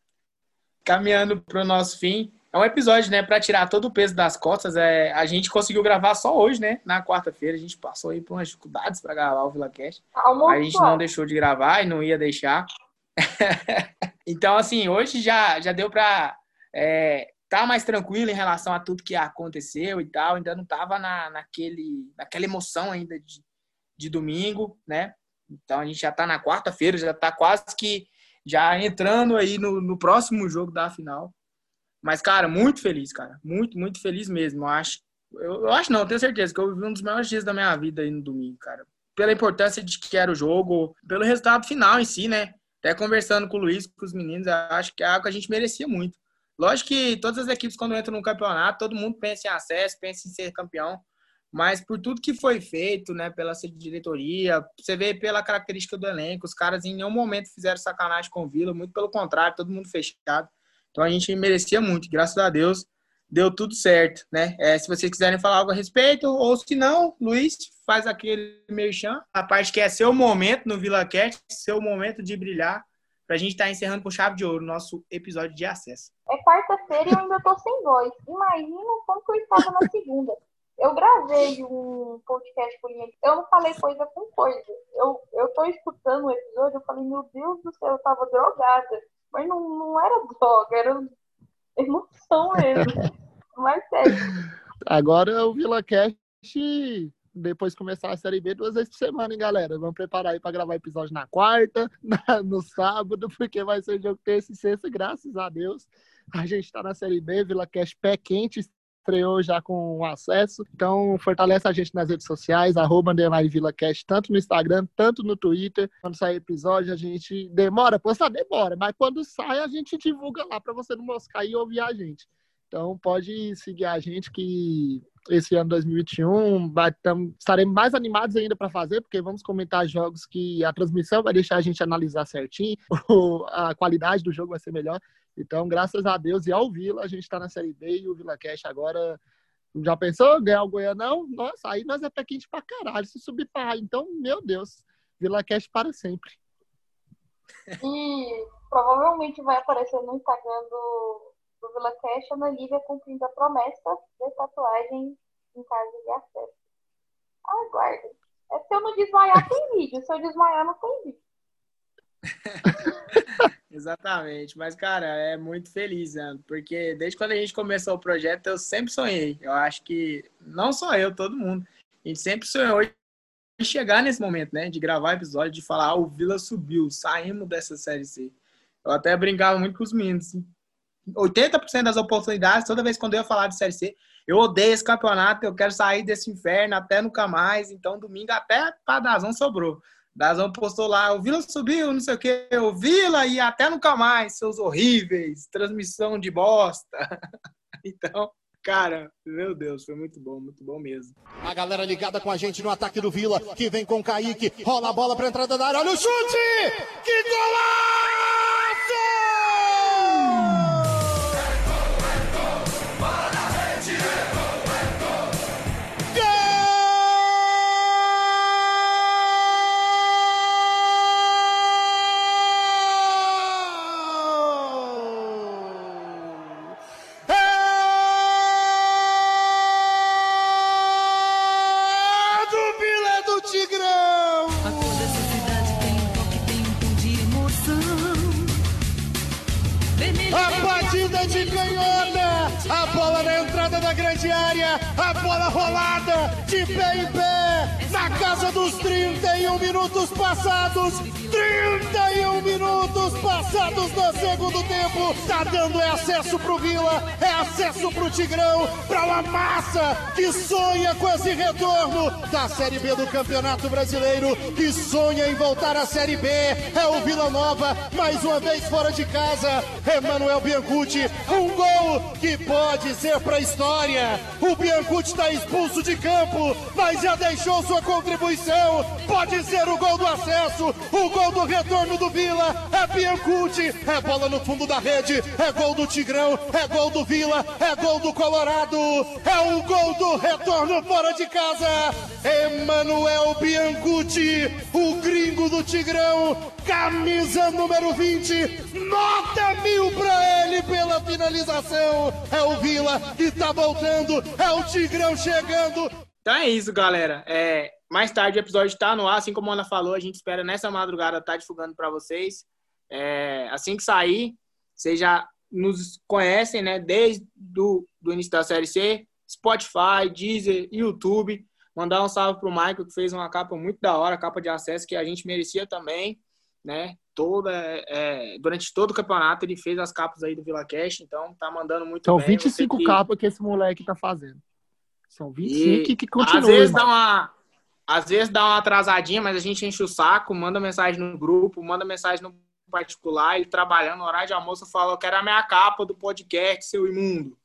Speaker 1: Caminhando para o nosso fim, é um episódio, né, para tirar todo o peso das costas. É, a gente conseguiu gravar só hoje, né? Na quarta-feira, a gente passou aí por umas dificuldades para gravar o VilaCast. A gente não deixou de gravar e não ia deixar. então, assim, hoje já, já deu para é, tá mais tranquilo em relação a tudo que aconteceu e tal. Ainda não tava na, naquele, naquela emoção ainda de, de domingo, né? Então a gente já tá na quarta-feira, já tá quase que já entrando aí no, no próximo jogo da final. Mas, cara, muito feliz, cara. Muito, muito feliz mesmo. Eu acho, eu, eu acho não, tenho certeza que eu vivi um dos maiores dias da minha vida aí no domingo, cara. Pela importância de que era o jogo, pelo resultado final em si, né? Até conversando com o Luiz, com os meninos, acho que é algo que a gente merecia muito. Lógico que todas as equipes, quando entram no campeonato, todo mundo pensa em acesso, pensa em ser campeão. Mas por tudo que foi feito, né, pela diretoria, você vê pela característica do elenco, os caras em nenhum momento fizeram sacanagem com o Vila, muito pelo contrário, todo mundo fechado. Então a gente merecia muito, graças a Deus deu tudo certo, né? É, se vocês quiserem falar algo a respeito, ou se não, Luiz, faz aquele merchan, a parte que é seu momento no Vila Cat, seu momento de brilhar, para a gente estar tá encerrando com chave de ouro o nosso episódio de acesso.
Speaker 2: É quarta-feira e eu ainda tô sem voz. Imagina como que eu estava na segunda. Eu gravei um podcast por linha. Eu não falei coisa com coisa. Eu, eu tô escutando o episódio, eu falei, meu Deus do céu, eu tava drogada. Mas não, não era droga, era emoção mesmo. Mas sério.
Speaker 3: Agora o Vila Cash depois começar a Série B duas vezes por semana, hein, galera? Vamos preparar aí para gravar episódio na quarta, na, no sábado, porque vai ser jogo terça e sexta, graças a Deus. A gente está na Série B, Vila Cash pé quente, estreou já com acesso. Então, fortalece a gente nas redes sociais, arroba tanto no Instagram, tanto no Twitter. Quando sair episódio, a gente demora, postar demora, mas quando sai, a gente divulga lá para você não moscar e ouvir a gente. Então, pode seguir a gente que esse ano 2021 tam, estaremos mais animados ainda para fazer, porque vamos comentar jogos que a transmissão vai deixar a gente analisar certinho, a qualidade do jogo vai ser melhor. Então, graças a Deus e ao Vila, a gente está na Série B e o Vila Cash agora já pensou ganhar o Goianão? Nossa, aí nós é pé quente pra caralho se subir para Então, meu Deus, Vila Cash para sempre.
Speaker 2: E provavelmente vai aparecer no Instagram do Vila Cash, Ana Lívia cumprindo a promessa de tatuagem em casa de acesso. Aguarde. É, se eu não desmaiar, tem vídeo. Se eu desmaiar, não tem vídeo.
Speaker 1: Exatamente, mas cara, é muito feliz, né? porque desde quando a gente começou o projeto, eu sempre sonhei. Eu acho que não só eu, todo mundo, a gente sempre sonhou em chegar nesse momento, né? De gravar episódio, de falar, ah, o Vila subiu, saímos dessa série C. Eu até brincava muito com os meninos, assim, 80% das oportunidades, toda vez quando eu ia falar de Série C, eu odeio esse campeonato, eu quero sair desse inferno até nunca mais. Então, domingo até para Dazão sobrou. Dazão postou lá, o Vila subiu, não sei o que, o Vila e até nunca mais, seus horríveis, transmissão de bosta. então, cara, meu Deus, foi muito bom, muito bom mesmo.
Speaker 5: A galera ligada com a gente no ataque do Vila, que vem com o Kaique, rola a bola para entrada da área, olha o chute! Que golaço! De pé em pé. Na casa dos 31 minutos passados. 31 minutos passados no segundo tempo. Tá dando é acesso pro Vila. É acesso pro Tigrão. Pra uma massa que sonha com esse retorno da Série B do Campeonato Brasileiro. Que sonha em voltar à Série B. É o Vila Nova. Mais uma vez fora de casa. Emanuel Biancucci. Um gol que pode ser pra história. O Biancucci está expulso de campo. Mas já deixou sua contribuição. Pode ser o gol do acesso. O gol do retorno do Vila. É Biancucci. É bola no fundo da rede. É gol do Tigrão. É gol do Vila. É gol do Colorado. É o gol do retorno fora de casa. Emanuel Biancucci. O gringo do Tigrão. Camisa número 20. Nota mil pra ele pela finalização. É o Vila que tá voltando. É o Tigrão chegando.
Speaker 1: Então é isso, galera. É, mais tarde o episódio está no ar, assim como a Ana falou, a gente espera nessa madrugada estar tá divulgando para vocês. É, assim que sair, vocês já nos conhecem, né? Desde do, do início da série C, Spotify, Deezer, YouTube. Mandar um salve pro Michael, que fez uma capa muito da hora, capa de acesso que a gente merecia também, né? Toda, é, durante todo o campeonato ele fez as capas aí do Vila Cash, então tá mandando muito
Speaker 3: São
Speaker 1: bem.
Speaker 3: 25
Speaker 1: Você que-
Speaker 3: capas que esse moleque tá fazendo. São 25
Speaker 1: E
Speaker 3: que continua.
Speaker 1: às vezes
Speaker 3: irmão.
Speaker 1: dá uma às vezes dá uma atrasadinha, mas a gente enche o saco, manda mensagem no grupo, manda mensagem no particular, ele trabalhando no horário de almoço fala, eu quero a minha capa do podcast, seu imundo.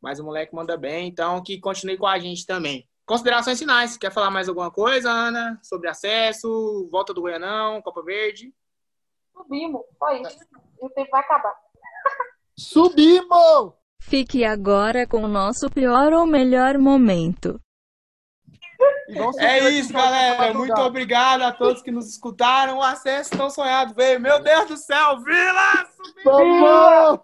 Speaker 1: Mas o moleque manda bem, então que continue com a gente também. Considerações finais, quer falar mais alguma coisa, Ana? Sobre acesso, volta do Goianão, Copa Verde?
Speaker 2: Subimos, só isso. E o tempo vai acabar.
Speaker 3: Subimos!
Speaker 6: Fique agora com o nosso pior ou melhor momento.
Speaker 3: E vamos
Speaker 1: É isso, galera. Muito obrigado a todos que nos escutaram. O acesso tão sonhado veio. Meu Deus do céu, Vila!
Speaker 3: Vamos!